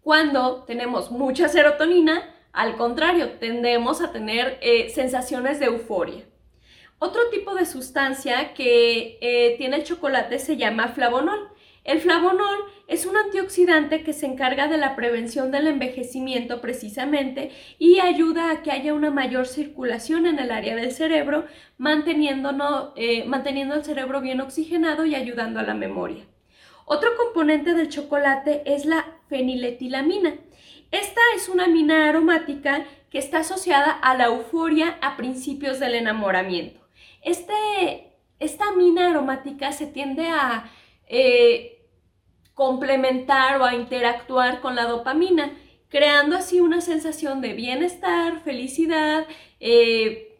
Cuando tenemos mucha serotonina, al contrario, tendemos a tener eh, sensaciones de euforia. Otro tipo de sustancia que eh, tiene el chocolate se llama flavonol. El flavonol es un antioxidante que se encarga de la prevención del envejecimiento precisamente y ayuda a que haya una mayor circulación en el área del cerebro, manteniendo, eh, manteniendo el cerebro bien oxigenado y ayudando a la memoria. Otro componente del chocolate es la feniletilamina. Esta es una amina aromática que está asociada a la euforia a principios del enamoramiento. Este, esta amina aromática se tiende a eh, complementar o a interactuar con la dopamina, creando así una sensación de bienestar, felicidad, eh,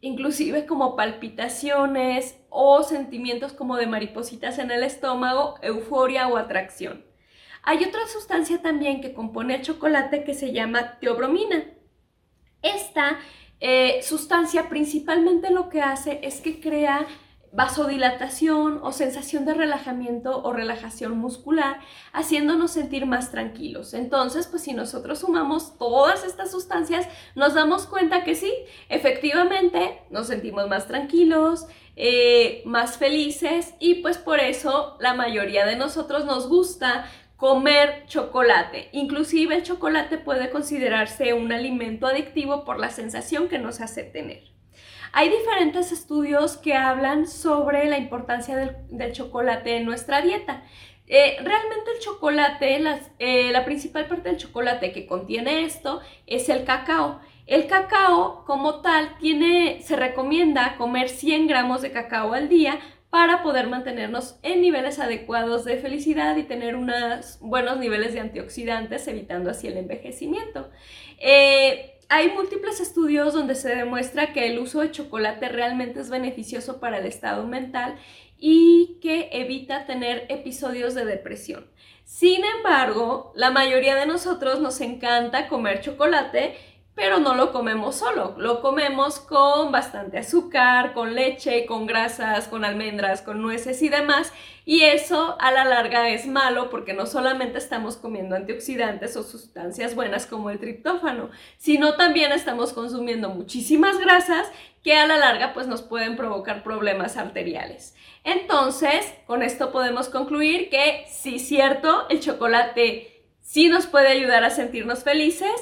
inclusive como palpitaciones o sentimientos como de maripositas en el estómago, euforia o atracción. Hay otra sustancia también que compone el chocolate que se llama teobromina. Esta eh, sustancia principalmente lo que hace es que crea vasodilatación o sensación de relajamiento o relajación muscular, haciéndonos sentir más tranquilos. Entonces, pues si nosotros sumamos todas estas sustancias, nos damos cuenta que sí, efectivamente nos sentimos más tranquilos, eh, más felices y pues por eso la mayoría de nosotros nos gusta comer chocolate. Inclusive el chocolate puede considerarse un alimento adictivo por la sensación que nos hace tener. Hay diferentes estudios que hablan sobre la importancia del, chocolate en nuestra dieta. Eh, realmente el chocolate, eh, la principal parte del chocolate que contiene esto es el cacao. El cacao como tal tiene, se recomienda comer 100 gramos de cacao al día para poder mantenernos en niveles adecuados de felicidad y tener unos buenos niveles de antioxidantes, evitando así el envejecimiento. Eh, hay múltiples estudios donde se demuestra que el uso de chocolate realmente es beneficioso para el estado mental y que evita tener episodios de depresión. Sin embargo, la mayoría de nosotros nos encanta comer chocolate pero no lo comemos solo, lo comemos con bastante azúcar, con leche, con grasas, con almendras, con nueces y demás, y eso a la larga es malo porque no solamente estamos comiendo antioxidantes o sustancias buenas como el triptófano, sino también estamos consumiendo muchísimas grasas que a la larga pues nos pueden provocar problemas arteriales. Entonces, con esto podemos concluir que sí cierto, el chocolate sí nos puede ayudar a sentirnos felices,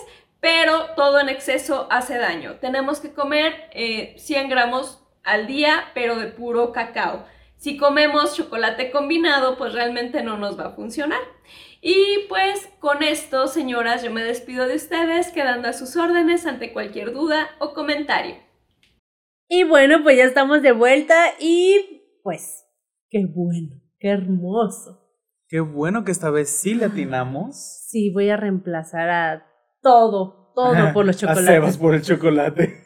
pero todo en exceso hace daño. Tenemos que comer 100 eh, gramos al día, pero de puro cacao. Si comemos chocolate combinado, pues realmente no nos va a funcionar. Y pues con esto, señoras, yo me despido de ustedes, quedando a sus órdenes ante cualquier duda o comentario.
Y bueno, pues ya estamos de vuelta y pues, qué bueno, qué hermoso.
Qué bueno que esta vez sí le atinamos.
Sí, voy a reemplazar a todo, todo por los chocolates.
por el chocolate.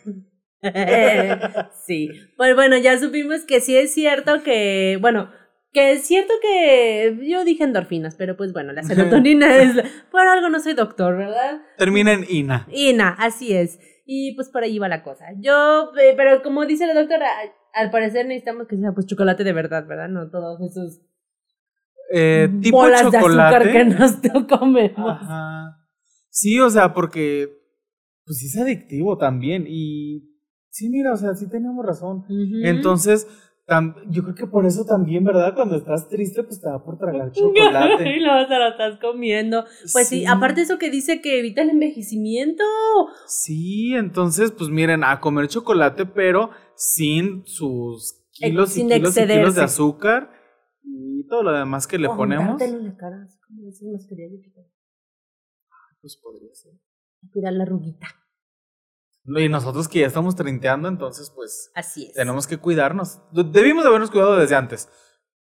sí. Pues bueno, ya supimos que sí es cierto que, bueno, que es cierto que yo dije endorfinas, pero pues bueno, la serotonina es, por algo no soy doctor, ¿verdad?
Termina en INA.
INA, así es. Y pues por ahí va la cosa. Yo, eh, pero como dice la doctora, al parecer necesitamos que sea pues chocolate de verdad, ¿verdad? No todos esos
eh, tipo
bolas
chocolate.
de azúcar que nos comemos.
Ajá. Sí, o sea, porque pues sí es adictivo también. Y sí, mira, o sea, sí tenemos razón. Entonces, yo creo que por eso también, ¿verdad? Cuando estás triste, pues te da por tragar chocolate.
y luego se lo estás comiendo. Pues sí. aparte eso que dice que evita el envejecimiento.
Sí, entonces, pues miren, a comer chocolate, pero sin sus kilos y kilos y kilos de azúcar y todo lo demás que le ponemos.
En la cara, así como
pues podría ser.
Cuidar la ruguita.
Y nosotros que ya estamos treinteando, entonces pues...
Así es.
Tenemos que cuidarnos. Debimos de habernos cuidado desde antes.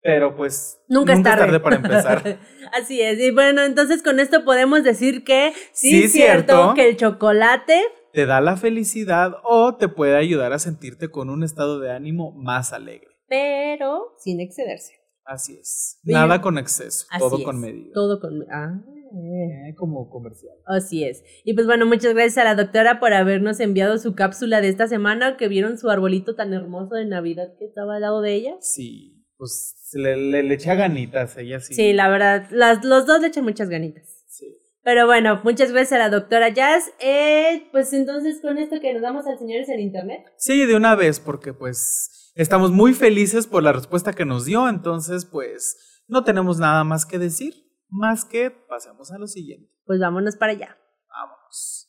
Pero pues...
Nunca, es, tarde.
para empezar.
Así es. Y bueno, entonces con esto podemos decir que sí, es cierto que el chocolate...
Te da la felicidad o te puede ayudar a sentirte con un estado de ánimo más alegre.
Pero sin excederse.
Así es. Nada con exceso. todo con medida.
Todo con... Ah.
Eh, como comercial.
Así es. Y pues bueno, muchas gracias a la doctora por habernos enviado su cápsula de esta semana, que vieron su arbolito tan hermoso de Navidad que estaba al lado de ella.
Sí, pues le, le, echa ganitas, ella sí.
Sí, la verdad, las, los dos le echan muchas ganitas.
Sí.
Pero bueno, muchas gracias a la doctora Jazz. Eh, pues entonces con esto que nos damos al señores en internet.
Sí, de una vez, porque pues estamos muy felices por la respuesta que nos dio, entonces pues no tenemos nada más que decir. Más que pasemos a lo siguiente.
Pues vámonos para allá.
Vámonos.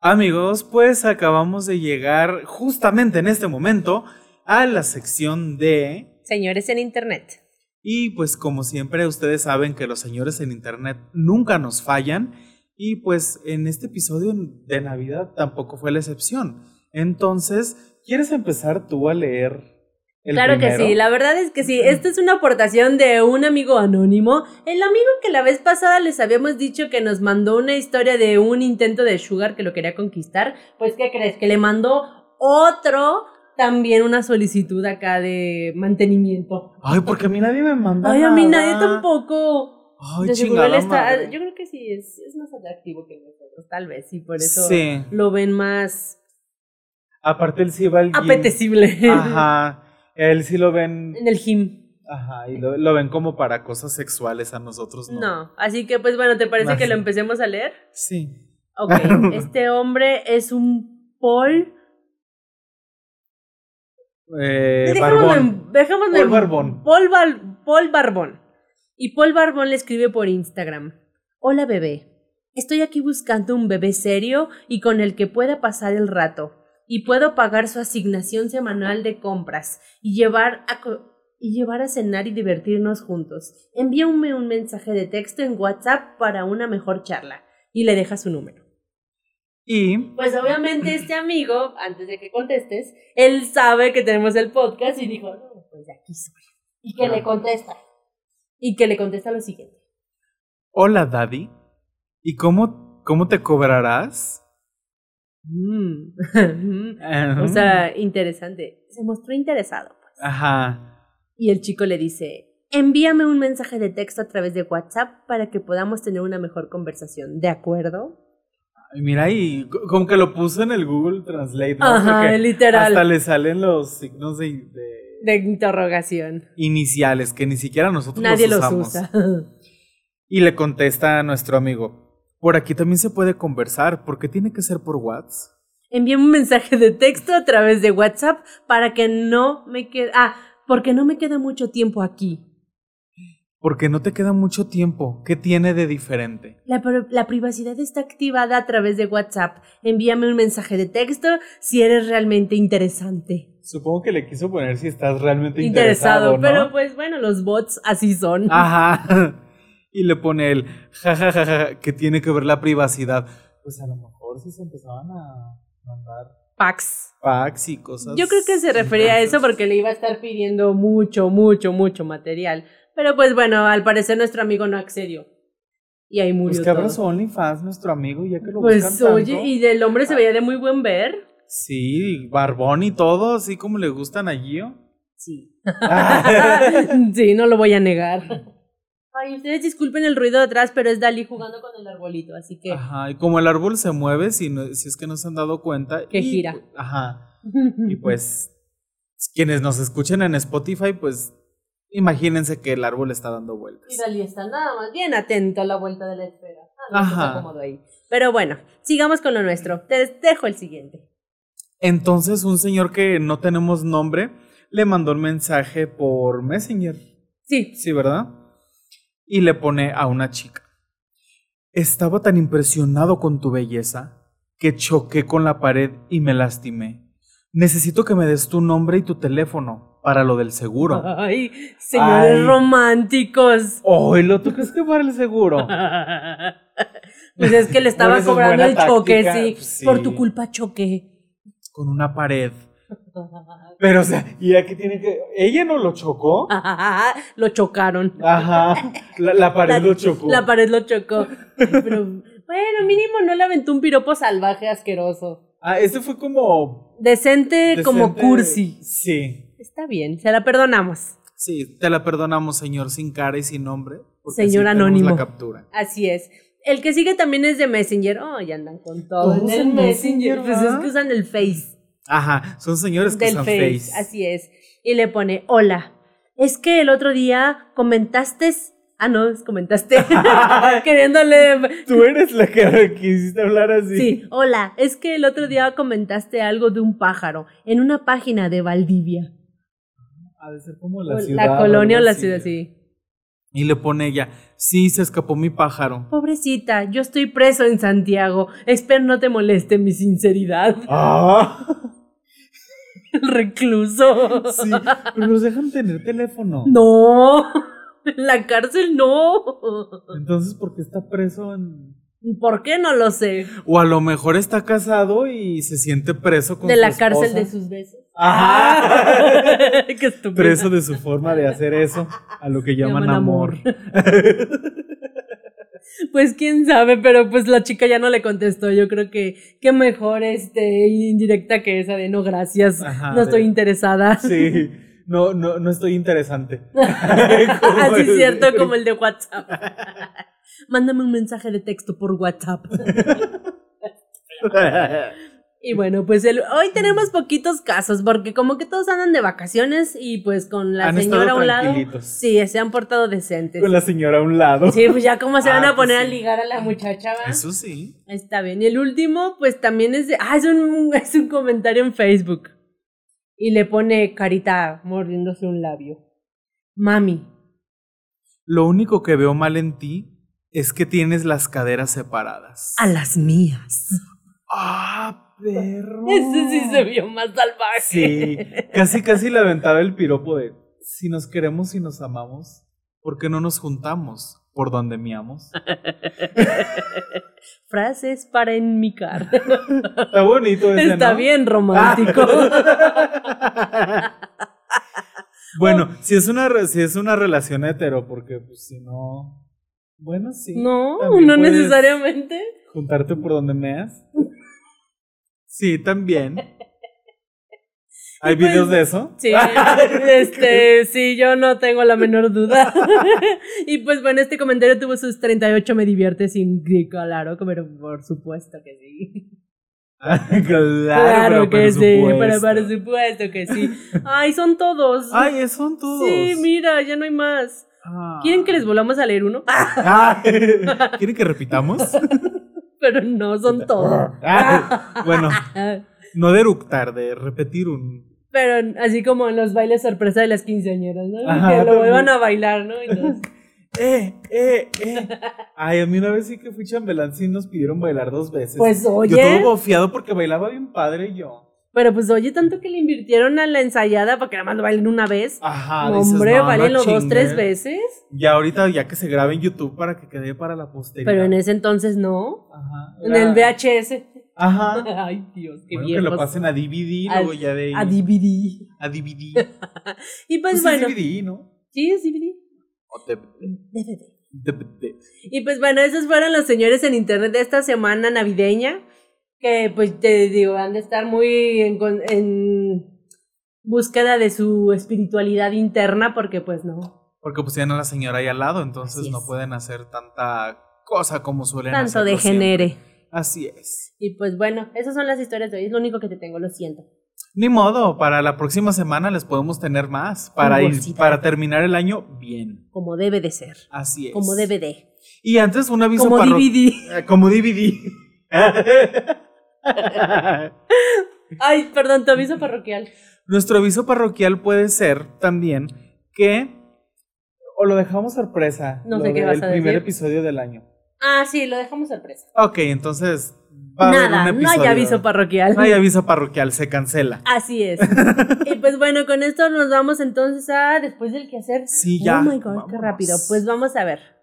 Amigos, pues acabamos de llegar justamente en este momento a la sección de...
Señores en Internet.
Y pues como siempre ustedes saben que los señores en Internet nunca nos fallan y pues en este episodio de Navidad tampoco fue la excepción. Entonces, ¿quieres empezar tú a leer
claro que sí, la verdad es que sí. Esta es una aportación de un amigo anónimo. El amigo que la vez pasada les habíamos dicho que nos mandó una historia de un intento de Sugar que lo quería conquistar. Pues, ¿qué crees? Que le mandó otro también una solicitud acá de mantenimiento.
Ay, porque a mí nadie me manda.
Ay, a mí nadie tampoco.
Ay, chingada
está, Yo creo que sí, es, es, más atractivo que nosotros, tal vez, y por eso lo ven más.
Aparte, él sí va al
Apetecible.
Ajá. Él sí lo ven.
En el gym.
Ajá, y lo, ven como para cosas sexuales a nosotros, ¿no?
No, así que pues bueno, ¿te parece que lo empecemos a leer?
Sí.
Ok, este hombre es un Paul.
Eh, Barbón.
Paul Barbón. Paul Barbón. Y Paul Barbón le escribe por Instagram. Hola bebé, estoy aquí buscando un bebé serio y con el que pueda pasar el rato y puedo pagar su asignación semanal de compras y llevar a, y llevar a cenar y divertirnos juntos. Envíame un mensaje de texto en WhatsApp para una mejor charla y le deja su número.
Y
pues obviamente este amigo, antes de que contestes, él sabe que tenemos el podcast y dijo, no, pues aquí soy. Y que le contesta. Y que le contesta lo siguiente.
Hola, Daddy. ¿Y cómo, cómo te cobrarás?
Mm. O sea, interesante. Se mostró interesado. pues.
Ajá.
Y el chico le dice, envíame un mensaje de texto a través de WhatsApp para que podamos tener una mejor conversación. ¿De acuerdo?
Mira, y co- como que lo puso en el Google Translate, ¿no?
Ajá,
Porque
literal.
Hasta le salen los signos de, de
De interrogación.
iniciales que ni siquiera nosotros
Nadie
los
los
usamos.
usa.
Y le contesta a nuestro amigo, por aquí también se puede conversar, ¿por qué tiene que ser por WhatsApp?
Envíame un mensaje de texto a través de WhatsApp para que no me quede... Ah, porque no me queda mucho tiempo aquí.
Porque no te queda mucho tiempo. ¿Qué tiene de diferente?
La, la privacidad está activada a través de WhatsApp. Envíame un mensaje de texto si eres realmente interesante.
Supongo que le quiso poner si estás realmente
Interesado,
interesado, ¿no?
pero pues bueno, los bots así son.
Ajá. Y le pone el jajajaja que tiene que ver la privacidad. Pues a lo mejor si se empezaban a mandar
Pax.
packs y cosas.
Yo creo que se refería a eso porque le iba a estar pidiendo mucho, mucho, mucho material. Pero pues bueno, al parecer nuestro amigo no accedió. Y ahí murió
Pues que abra su OnlyFans, nuestro amigo, ya que lo
Pues
buscan
oye,
tanto.
y del hombre se veía de muy buen ver.
Sí, barbón y todo, así como le gustan a Gio.
Sí. sí, no lo voy a negar. Ay, ustedes disculpen el ruido de atrás, pero es Dalí jugando con el arbolito, así que.
Ajá, y como el árbol se mueve, si, no- si es que no se han dado cuenta.
Que
y-
gira.
Ajá. Y pues, quienes nos escuchen en Spotify, pues, imagínense que el árbol está dando vueltas.
Y Dalí está nada más bien atento a la vuelta de la esfera. Ah, no,
Ajá.
ahí. Pero bueno, sigamos con lo nuestro. Te dejo el siguiente.
Entonces, un señor que no tenemos nombre le mandó un mensaje por Messenger.
Sí.
Sí, ¿verdad? Y le pone a una chica. Estaba tan impresionado con tu belleza que choqué con la pared y me lastimé. Necesito que me des tu nombre y tu teléfono para lo del seguro.
Ay, señores
Ay.
románticos.
Oilo, ¿tú crees que para el seguro?
Pues es que le estaba
es
cobrando el choque, sí. Por tu culpa choqué.
Con una pared. Pero, o sea, ¿y aquí tiene que...? ¿Ella no lo chocó?
lo chocaron.
Ajá. La, la pared
La-
lo chocó.
La pared lo chocó. Pero, bueno, mínimo no le aventó un piropo salvaje asqueroso.
Ah, ese fue como...
Decente, como cursi.
Sí.
Está bien, se la perdonamos.
Sí, te la perdonamos, señor sin cara y sin nombre. porque
Señor anónimo.
la captura.
Así es. El que sigue también es de Messenger. Oh, ya andan con todo. En el
en
Messenger.
Messenger,
Pues es que usan el Face.
Ajá, son señores que
del
usan
face,
face.
Así es. Y le pone, hola. Es que el otro día comentaste. Ah, no, comentaste. Queriéndole.
Tú eres la que quisiste hablar así.
Sí, hola. Es que el otro día comentaste algo de un pájaro en una página de Valdivia.
Ha de ser como la
O
ciudad.
la colonia o la ciudad, sí.
Y le pone ella, sí, se escapó mi pájaro.
Pobrecita, yo estoy preso en Santiago. Espero no te moleste mi sinceridad.
Ah,
El recluso.
sí, pero nos dejan tener teléfono.
No, en la cárcel no.
Entonces, ¿por qué está preso en...?
¿Por qué no lo sé?
O a lo mejor está casado y se siente preso con
De
su
la cárcel de sus besos.
Ajá.
Qué estúpido.
preso de su forma de hacer eso, a lo que llaman,
Llaman
amor.
Pues quién sabe, pero pues la chica ya no le contestó. Yo creo que qué mejor este indirecta que esa de no gracias,
Ajá,
no estoy
de-
interesada.
Sí, no, no, no estoy interesante.
Así es cierto, como el de WhatsApp. Mándame un mensaje de texto por WhatsApp. Y bueno, pues el, hoy tenemos poquitos casos, porque como que todos andan de vacaciones y pues con la
Han
señora a un lado, sí, se han portado decentes.
Con la señora a un lado.
Sí, pues ya cómo se van
Ah,
a poner
pues
a
sí.
ligar a la muchacha, ¿va?
Eso sí.
Está bien. Y el último, pues también es de. Ah, es un, es un comentario en Facebook. Y le pone carita mordiéndose un labio. Mami.
Lo único que veo mal en ti es que tienes las caderas separadas.
A las mías.
¡Ah, perro!
Ese sí se vio más salvaje.
Sí, casi casi le aventaba el piropo de si nos queremos y nos amamos, ¿por qué no nos juntamos? Por donde miamos.
Frases para enmicar.
Está bonito ese,
Está
¿no?
bien romántico.
Bueno, si es una si es una relación hetero, porque pues si no. Bueno, sí.
no, no necesariamente.
Juntarte por donde meas. Sí, también. ¿Hay
pues,
videos de eso?
Sí, este, sí, yo no tengo la menor duda. y pues bueno, este comentario tuvo sus 38 me divierte sin claro, pero por supuesto que sí.
claro, pero
que sí,
supuesto.
pero por supuesto que sí. Ay, son todos.
Ay, son todos.
Sí, mira, ya no hay más.
Ah.
¿Quieren que les volvamos a leer uno?
Ah. ¿Quieren que repitamos?
Pero no, son todos.
Ah, bueno, no de eructar, de repetir un.
Pero así como en los bailes sorpresa de las quinceañeras, ¿no?
Ajá,
que lo vuelvan a bailar, ¿no? Entonces,
Eh, eh, eh. Ay, a mí una vez sí que fui chambelán, sí nos pidieron bailar dos veces.
pues
Yo
oye,
todo bofiado porque bailaba bien padre yo.
Pero pues oye, tanto que le invirtieron a la ensayada para que nada más lo bailen una vez.
Ajá, dices,
Hombre, bailenlo dos, tres veces.
Ya ahorita, ya que se grabe en YouTube para que quede para la posteridad.
Pero en ese entonces no.
Ajá.
En el VHS.
Ajá.
Ay, Dios, qué
Bueno, que lo pasen a DVD,
Al-
luego ya de.
A DVD.
a DVD.
Y pues,
Pues
bueno.
es DVD, ¿no?
Sí, es DVD.
O DVD.
DVD.
DVD.
Y pues bueno, esos fueron los señores en internet de esta semana navideña. Que pues te digo, han de estar muy en, búsqueda de su espiritualidad interna, porque pues no.
Porque pusieron a la señora ahí al lado, entonces no pueden hacer tanta cosa como suelen
Tanto
hacerlo
degenere.
siempre. Así es.
Y pues bueno, esas son las historias de hoy. Es lo único que te tengo, lo siento.
Ni modo, para la próxima semana les podemos tener más. Para, ir- para terminar el año bien.
Como debe de ser.
Así es.
Como DVD.
Y antes un aviso
Como DVD.
Eh, Como DVD.
Ay, perdón, tu aviso parroquial.
Nuestro aviso parroquial puede ser también que. O lo dejamos sorpresa.
No sé qué vas a
primer
decir.
episodio del año.
Ah, sí, lo dejamos sorpresa.
Ok, entonces. Va a haber
Nada, no hay aviso parroquial.
No hay aviso parroquial, se cancela.
Así es. y pues bueno, con esto nos vamos entonces a después del quehacer.
Sí, ya.
Oh my god, qué rápido. Pues vamos a ver.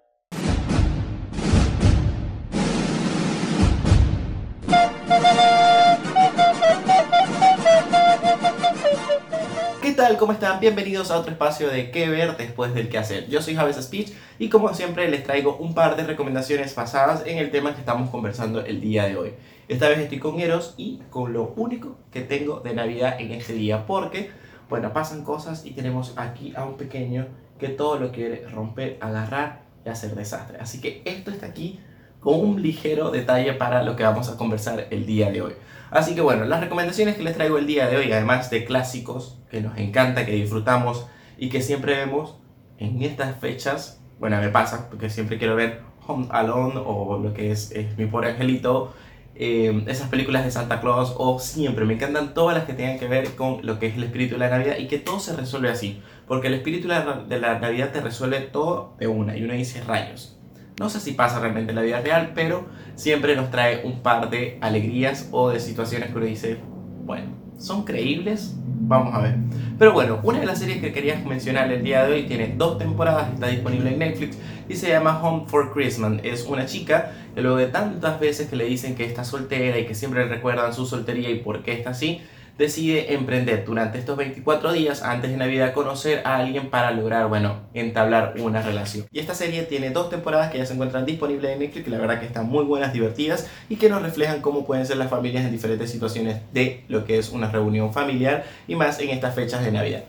Tal? ¿Cómo están? Bienvenidos a otro espacio de qué ver después del qué hacer. Yo soy Javes Speech y como siempre les traigo un par de recomendaciones basadas en el tema que estamos conversando el día de hoy. Esta vez estoy con Eros y con lo único que tengo de Navidad en este día porque, bueno, pasan cosas y tenemos aquí a un pequeño que todo lo quiere romper, agarrar y hacer desastre. Así que esto está aquí con un ligero detalle para lo que vamos a conversar el día de hoy. Así que bueno, las recomendaciones que les traigo el día de hoy, además de clásicos que nos encanta, que disfrutamos y que siempre vemos en estas fechas, bueno, me pasa, porque siempre quiero ver Home Alone o lo que es, Mi Pobre Angelito, eh, esas películas de Santa Claus o siempre, me encantan todas las que tengan que ver con lo que es el espíritu de la Navidad y que todo se resuelve así, porque el espíritu de la, de la Navidad te resuelve todo de una y uno dice rayos. No sé si pasa realmente en la vida real, pero siempre nos trae un par de alegrías o de situaciones que uno dice, bueno, ¿son creíbles? Vamos a ver. Pero bueno, una de las series que quería mencionar el día de hoy tiene dos temporadas, está disponible en Netflix y se llama Home for Christmas. Es una chica que luego de tantas veces que le dicen que está soltera y que siempre recuerdan su soltería y por qué está así, decide emprender durante estos 24 días antes de Navidad conocer a alguien para lograr, bueno, entablar una relación. Y esta serie tiene dos temporadas que ya se encuentran disponibles en Netflix, que la verdad que están muy buenas, divertidas y que nos reflejan cómo pueden ser las familias en diferentes situaciones de lo que es una reunión familiar y más en estas fechas de Navidad.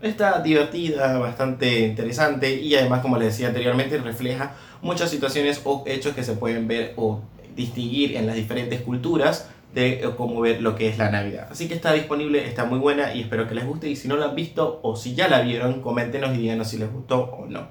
Está divertida, bastante interesante y además, como les decía anteriormente, refleja muchas situaciones o hechos que se pueden ver o distinguir en las diferentes culturas de eh, cómo ver lo que es la Navidad. Así que está disponible, está muy buena y espero que les guste. Y si no la han visto o si ya la vieron, coméntenos y díganos si les gustó o no.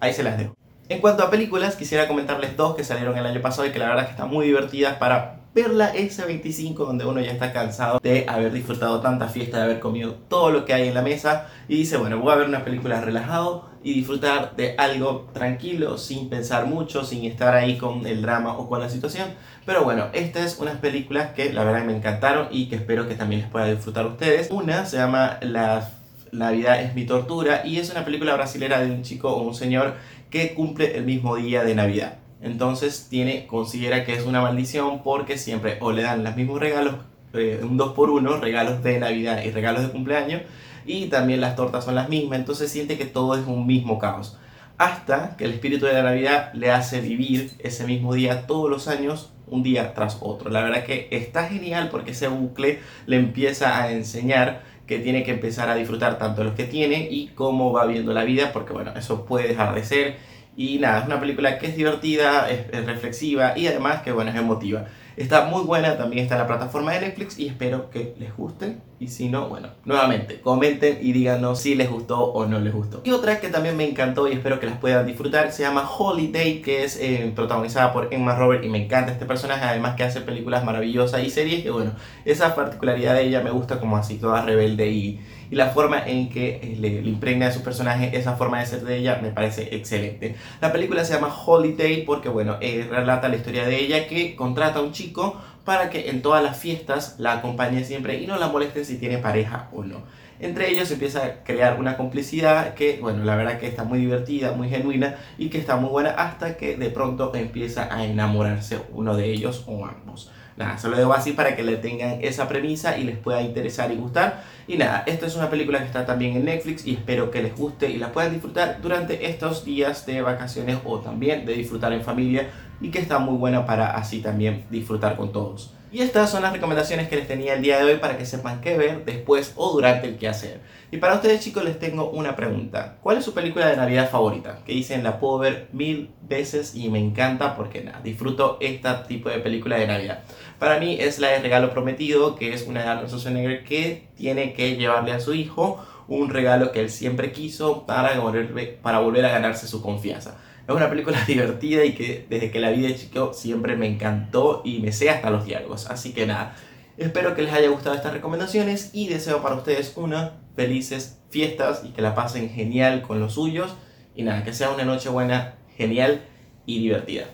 Ahí se las dejo. En cuanto a películas, quisiera comentarles dos que salieron el año pasado y que la verdad que están muy divertidas para verla ese 25 donde uno ya está cansado de haber disfrutado tanta fiesta, de haber comido todo lo que hay en la mesa y dice, bueno, voy a ver una película relajado y disfrutar de algo tranquilo, sin pensar mucho, sin estar ahí con el drama o con la situación. Pero bueno, esta es unas películas que la verdad me encantaron y que espero que también les pueda disfrutar a ustedes. Una se llama La Navidad es mi tortura y es una película brasilera de un chico o un señor que cumple el mismo día de Navidad. Entonces tiene, considera que es una maldición porque siempre o le dan los mismos regalos, eh, un 2 por 1 regalos de Navidad y regalos de cumpleaños, y también las tortas son las mismas, entonces siente que todo es un mismo caos. Hasta que el espíritu de la Navidad le hace vivir ese mismo día todos los años un día tras otro. La verdad que está genial porque ese bucle le empieza a enseñar que tiene que empezar a disfrutar tanto de los que tiene y cómo va viendo la vida, porque bueno, eso puede dejar de ser. Y nada, es una película que es divertida, es, es reflexiva y además que bueno, es emotiva. Está muy buena, también está en la plataforma de Netflix y espero que les guste. Y si no, bueno, nuevamente, comenten y díganos si les gustó o no les gustó. Y otra que también me encantó y espero que las puedan disfrutar se llama Holiday, que es eh, protagonizada por Emma Robert y me encanta este personaje, además que hace películas maravillosas y series que bueno, esa particularidad de ella me gusta como así, toda rebelde y, y la forma en que eh, le, le, impregna a su personaje esa forma de ser de ella me parece excelente. La película se llama Holiday porque bueno, eh, relata la historia de ella que contrata a un chico para que en todas las fiestas la acompañe siempre y no la molesten si tiene pareja o no. Entre ellos empieza a crear una complicidad que, bueno, la verdad que está muy divertida, muy genuina y que está muy buena hasta que de pronto empieza a enamorarse uno de ellos o ambos. Nada, se lo dejo así para que le tengan esa premisa y les pueda interesar y gustar. Y nada, esta es una película que está también en Netflix y espero que les guste y la puedan disfrutar durante estos días de vacaciones o también de disfrutar en familia y que está muy buena para así también disfrutar con todos. Y estas son las recomendaciones que les tenía el día de hoy para que sepan qué ver después o durante el quehacer. Y para ustedes chicos les tengo una pregunta. ¿Cuál es su película de Navidad favorita? Que dicen la puedo ver mil veces y me encanta porque nada, disfruto este tipo de película de Navidad. Para mí es la de Regalo Prometido, que es una de Arnold Schwarzenegger que tiene que llevarle a su hijo un regalo que él siempre quiso para volver, para volver a ganarse su confianza. Es una película divertida y que desde que la vi de chico siempre me encantó y me sé hasta los diálogos. Así que nada, espero que les haya gustado estas recomendaciones y deseo para ustedes unas felices fiestas y que la pasen genial con los suyos. Y nada, que sea una noche buena, genial y divertida.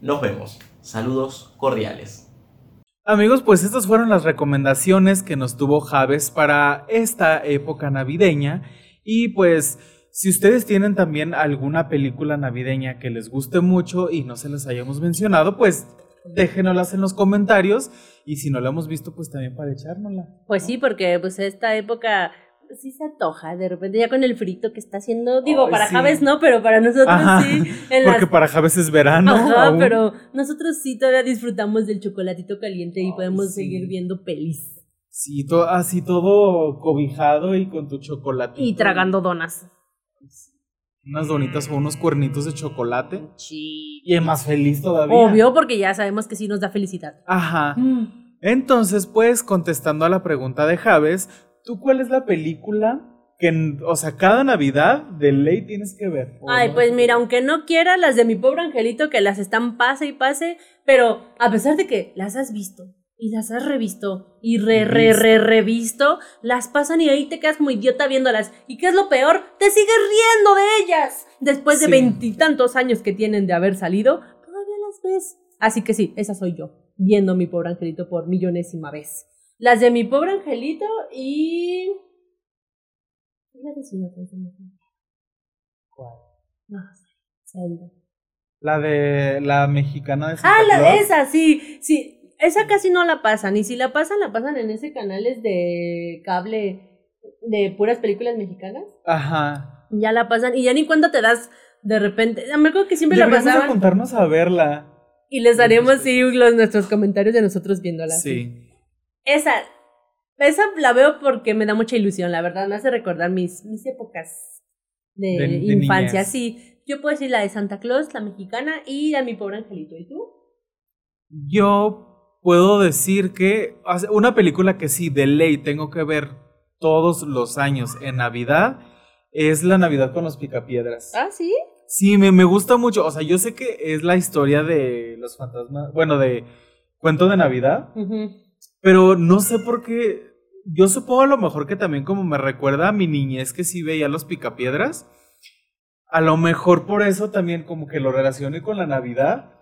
Nos vemos. Saludos cordiales.
Amigos, pues estas fueron las recomendaciones que nos tuvo Javes para esta época navideña. Y pues, si ustedes tienen también alguna película navideña que les guste mucho y no se les hayamos mencionado, pues déjenoslas en los comentarios. Y si no la hemos visto, pues también para echárnosla.
Pues sí, porque pues esta época sí se antoja de repente ya con el frito que está haciendo, digo,
Ay,
para
sí.
Javes no, pero para nosotros
Ajá,
sí. En
Porque
las-
para Javes es verano.
Ajá,
aún.
pero nosotros sí todavía disfrutamos del chocolatito caliente y podemos
sí.
seguir viendo pelis
Sí, to- así todo cobijado y con tu chocolate.
y tragando donas.
Unas donitas o unos cuernitos de chocolate.
Sí.
Y es más feliz todavía.
Obvio, porque ya sabemos que sí nos da felicidad.
Ajá.
Mm.
Entonces, pues, contestando a la pregunta de Javes, ¿tú cuál es la película que, o sea, cada Navidad de ley tienes que ver? ¿O
Ay, pues mira, aunque no quiera las de mi pobre angelito que las están pase y pase, pero a pesar de que las has visto y las has revisto y re, re, re, revisto, las pasan y ahí te quedas como idiota viéndolas. ¿Y qué es lo peor? Te sigues riendo de ellas. Después de
Sí.
veintitantos años que tienen de haber salido, todavía las ves. Así que sí, esa soy yo, viendo mi pobre angelito por millonésima vez. Las de mi pobre angelito y... ¿Cuál es la. No sé.
La de la mexicana de Santa
Ah, la de esa, sí, sí. Esa casi no la pasan. Y si la pasan, la pasan en ese canales de cable de puras películas mexicanas.
Ajá.
Ya la pasan y ya ni cuenta te das de repente. Me acuerdo que siempre la
Deberíamos de
pasaban.
juntarnos a verla.
Y les daremos sí, los, nuestros comentarios de nosotros viéndola.
Sí.
Esa, esa la veo porque me da mucha ilusión, la verdad. Me hace recordar mis, mis épocas de,
De- de
infancia. Sí, yo puedo decir la de Santa Claus, la mexicana y la de mi pobre angelito. ¿Y tú?
Yo puedo decir que una película que sí, de ley tengo que ver todos los años en Navidad es La Navidad con los Picapiedras.
Ah, sí.
Sí, me, me gusta mucho. O sea, yo sé que es la historia de los fantasmas, bueno, de Cuento de Navidad,
Ujú.
Pero no sé por qué. Yo supongo a lo mejor que también como me recuerda a mi niñez que sí veía los Picapiedras. A lo mejor por eso también como que lo relacioné con la Navidad.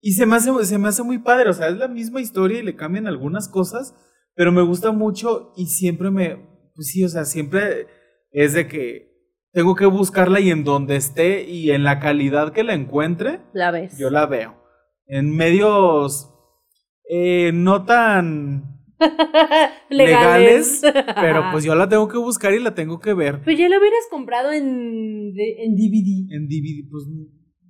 Y se me hace, se me hace muy padre. O sea, es la misma historia y le cambian algunas cosas, pero me gusta mucho y siempre me. Pues sí, o sea, siempre es de que tengo que buscarla y en donde esté y en la calidad que la encuentre,
La ves.
yo la veo. En medios eh, no tan legales, pero pues yo la tengo que buscar y la tengo que ver.
Pues ya lo hubieras comprado en, de- en DVD.
En DVD, pues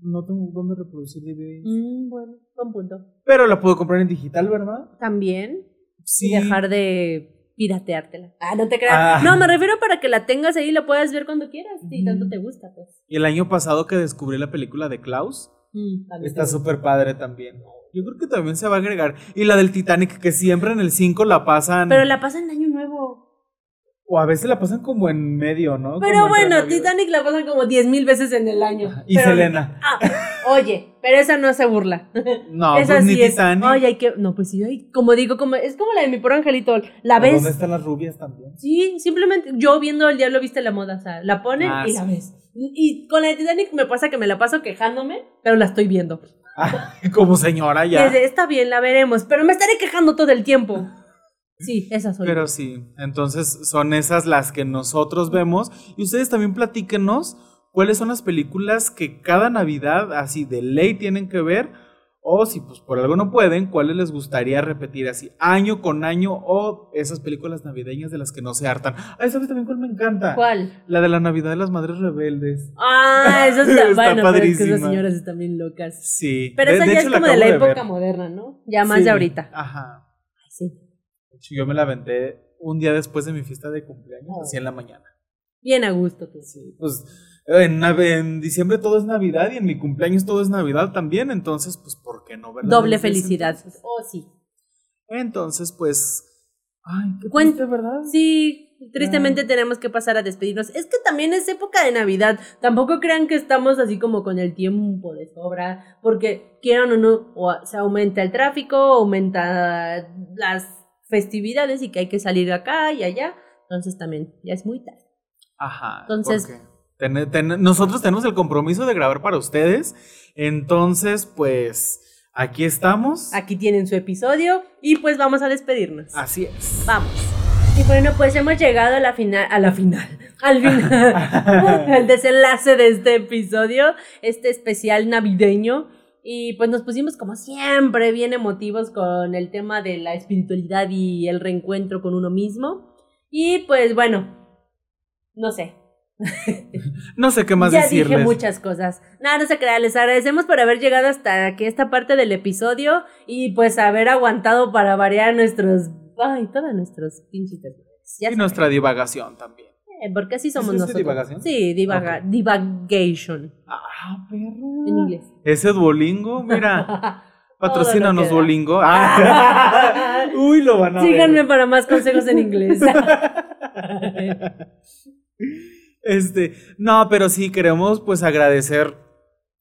No tengo dónde reproducir DVDs.
Mm, bueno, buen punto.
Pero la puedo comprar en digital, ¿verdad?
También.
Sí.
Y dejar de pirateártela. Ah, no te creas.
Ah.
No, me refiero para que la tengas ahí y la puedas ver cuando quieras. Si
Ujú.
tanto te gusta, pues.
Y el año pasado que descubrí la película de Klaus,
Mm,
está súper padre también. Yo creo que también se va a agregar. Y la del Titanic, que siempre en el 5 la pasan.
Pero la pasan en Año Nuevo.
O a veces la pasan como en medio, ¿no?
Pero
Como
bueno. Titanic la pasan como 10 mil veces en el año.
Y
Pero-
Selena.
Ah, oye, pero esa no se burla.
No,
esa
pues ni
es.
Titanic.
Oye, hay que. No, pues sí, como digo, como es como la de mi por angelito. ¿La
¿O
ves?
¿Dónde están las rubias también?
Sí, simplemente yo viendo el diablo viste la moda, o sea, la ponen
Ah,
y
sí.
la ves. Y con la de Titanic me pasa que me la paso quejándome, pero la estoy viendo.
Como señora ya.
está bien, la veremos, pero me estaré quejando todo el tiempo. Sí, esas son.
Pero sí, entonces son esas las que nosotros vemos. Y ustedes también platíquenos cuáles son las películas que cada Navidad así de ley tienen que ver. O si pues por algo no pueden, cuáles les gustaría repetir así año con año. O esas películas navideñas de las que no se hartan. Ah, ¿sabes también cuál me encanta?
¿Cuál?
La de la Navidad de las Madres Rebeldes.
Ah, eso está,
Está
bueno, pero es que
padrísima.
esas señoras están bien locas.
Sí.
Pero esa ya es
hecho,
como de la época moderna, ¿no? Ya más
Sí,
de ahorita.
Ajá.
Ay, sí.
De hecho, Yo me la aventé un día después de mi fiesta de cumpleaños,
Oh.
así en la mañana.
Bien a gusto tú.
Sí, pues en, nav- en diciembre todo es Navidad y en mi cumpleaños todo es Navidad también, entonces pues ¿por qué no? verla
Doble felicidad.
entonces?
Oh, sí.
Entonces pues ay, qué triste, ¿verdad?
Sí,
Ah.
tristemente tenemos que pasar a despedirnos. Es que también es época de Navidad. Tampoco crean que estamos así como con el tiempo de sobra, porque quieran o no, o se aumenta el tráfico, aumenta las festividades y que hay que salir acá y allá. Entonces también ya es muy tarde.
Ajá.
Entonces-
porque ten- ten- nosotros tenemos el compromiso de grabar para ustedes, entonces pues aquí estamos.
Aquí tienen su episodio y pues vamos a despedirnos.
Así es.
Vamos. Y bueno, pues hemos llegado a la final, a la final, al final, al desenlace de este episodio, este especial navideño. Y pues nos pusimos como siempre bien emotivos con el tema de la espiritualidad y el reencuentro con uno mismo. Y pues bueno, no sé,
No sé qué más
ya
decirles.
dije muchas cosas. Nada, no se crean, les agradecemos por haber llegado hasta aquí esta parte del episodio y pues haber aguantado para variar nuestros, ay, todos nuestros pinches. Ya
y nuestra divagación también.
Eh, porque así somos
¿Es
nosotros.
divagación?
Sí, divaga, divagation
Ah, perro.
en inglés.
Ese Duolingo, mira. Patrocínanos. Duolingo. Ah. Uy, lo van a ver.
Síganme para más consejos en inglés.
Este, no, pero sí queremos pues agradecer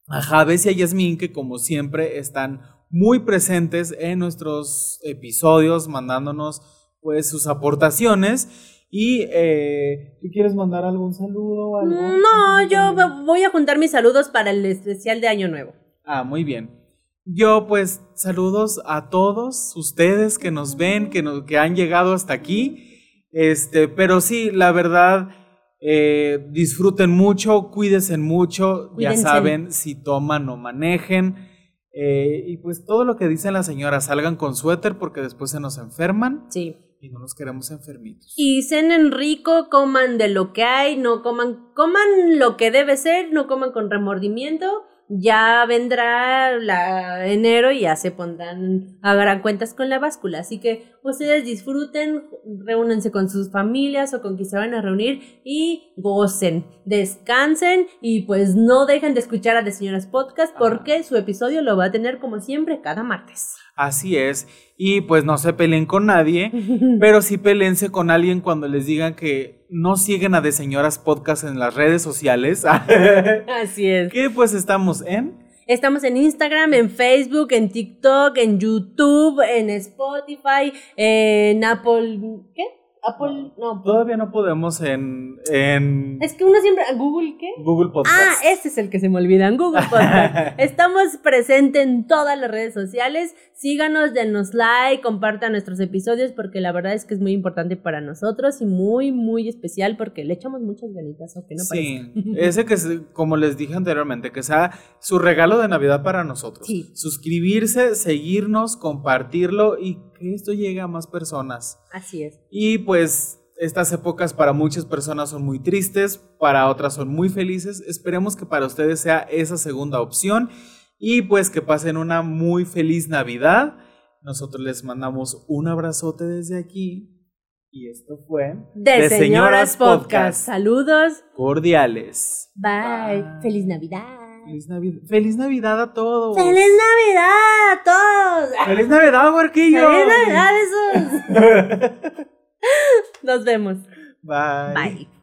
a Javes y a Yasmín que como siempre están muy presentes en nuestros episodios, mandándonos pues sus aportaciones. Y eh, ¿tú quieres mandar algún saludo algo?
no, yo voy a juntar mis saludos para el especial de Año Nuevo.
Ah, muy bien. Yo pues saludos a todos ustedes que nos ven, que, nos, que han llegado hasta aquí. Este, pero sí, la verdad, eh, disfruten mucho, cuídense mucho,
Cuídense.
ya saben, si toman o manejen. eh, y pues todo lo que dicen las señoras, salgan con suéter porque después se nos enferman
Sí.
y no nos queremos enfermitos.
Y cenen rico, coman de lo que hay, no coman, coman lo que debe ser, no coman con remordimiento. Ya vendrá la enero y ya se pondrán, hagan cuentas con la báscula. Así que ustedes disfruten, reúnanse con sus familias o con quien se van a reunir y gocen, descansen y pues no dejen de escuchar a The Señoras Podcast porque su episodio lo va a tener como siempre cada martes.
Así es. Y pues no se peleen con nadie. Pero sí pelense con alguien cuando les digan que no siguen a De Señoras Podcast en las redes sociales.
Así es.
que pues estamos en.
Estamos en Instagram, en Facebook, en TikTok, en YouTube, en Spotify, en Apple. ¿Qué? Apple. No.
Todavía no podemos en, en
Es que uno siempre. ¿Google qué?
Google Podcast.
Ah, ese es el que se me olvida, en Google Podcast. Estamos presentes en todas las redes sociales. Síganos, denos like, compartan nuestros episodios porque la verdad es que es muy importante para nosotros y muy, muy especial porque le echamos muchas ganitas, aunque no
sí,
parezca.
ese que, se- como les dije anteriormente, que sea su regalo de Navidad para nosotros.
Sí.
Suscribirse, seguirnos, compartirlo y que esto llegue a más personas.
Así es.
Y pues estas épocas para muchas personas son muy tristes, para otras son muy felices. Esperemos que para ustedes sea esa segunda opción y pues que pasen una muy feliz Navidad. Nosotros les mandamos un abrazote desde aquí. Y esto fue
De, Señoras, Podcast. Saludos.
Cordiales.
Bye. Feliz Navidad.
Feliz, Navi- Feliz Navidad a todos.
¡Feliz Navidad a todos!
¡Feliz Navidad, huerquillo!
¡Feliz Navidad esos! Nos vemos.
Bye.
Bye.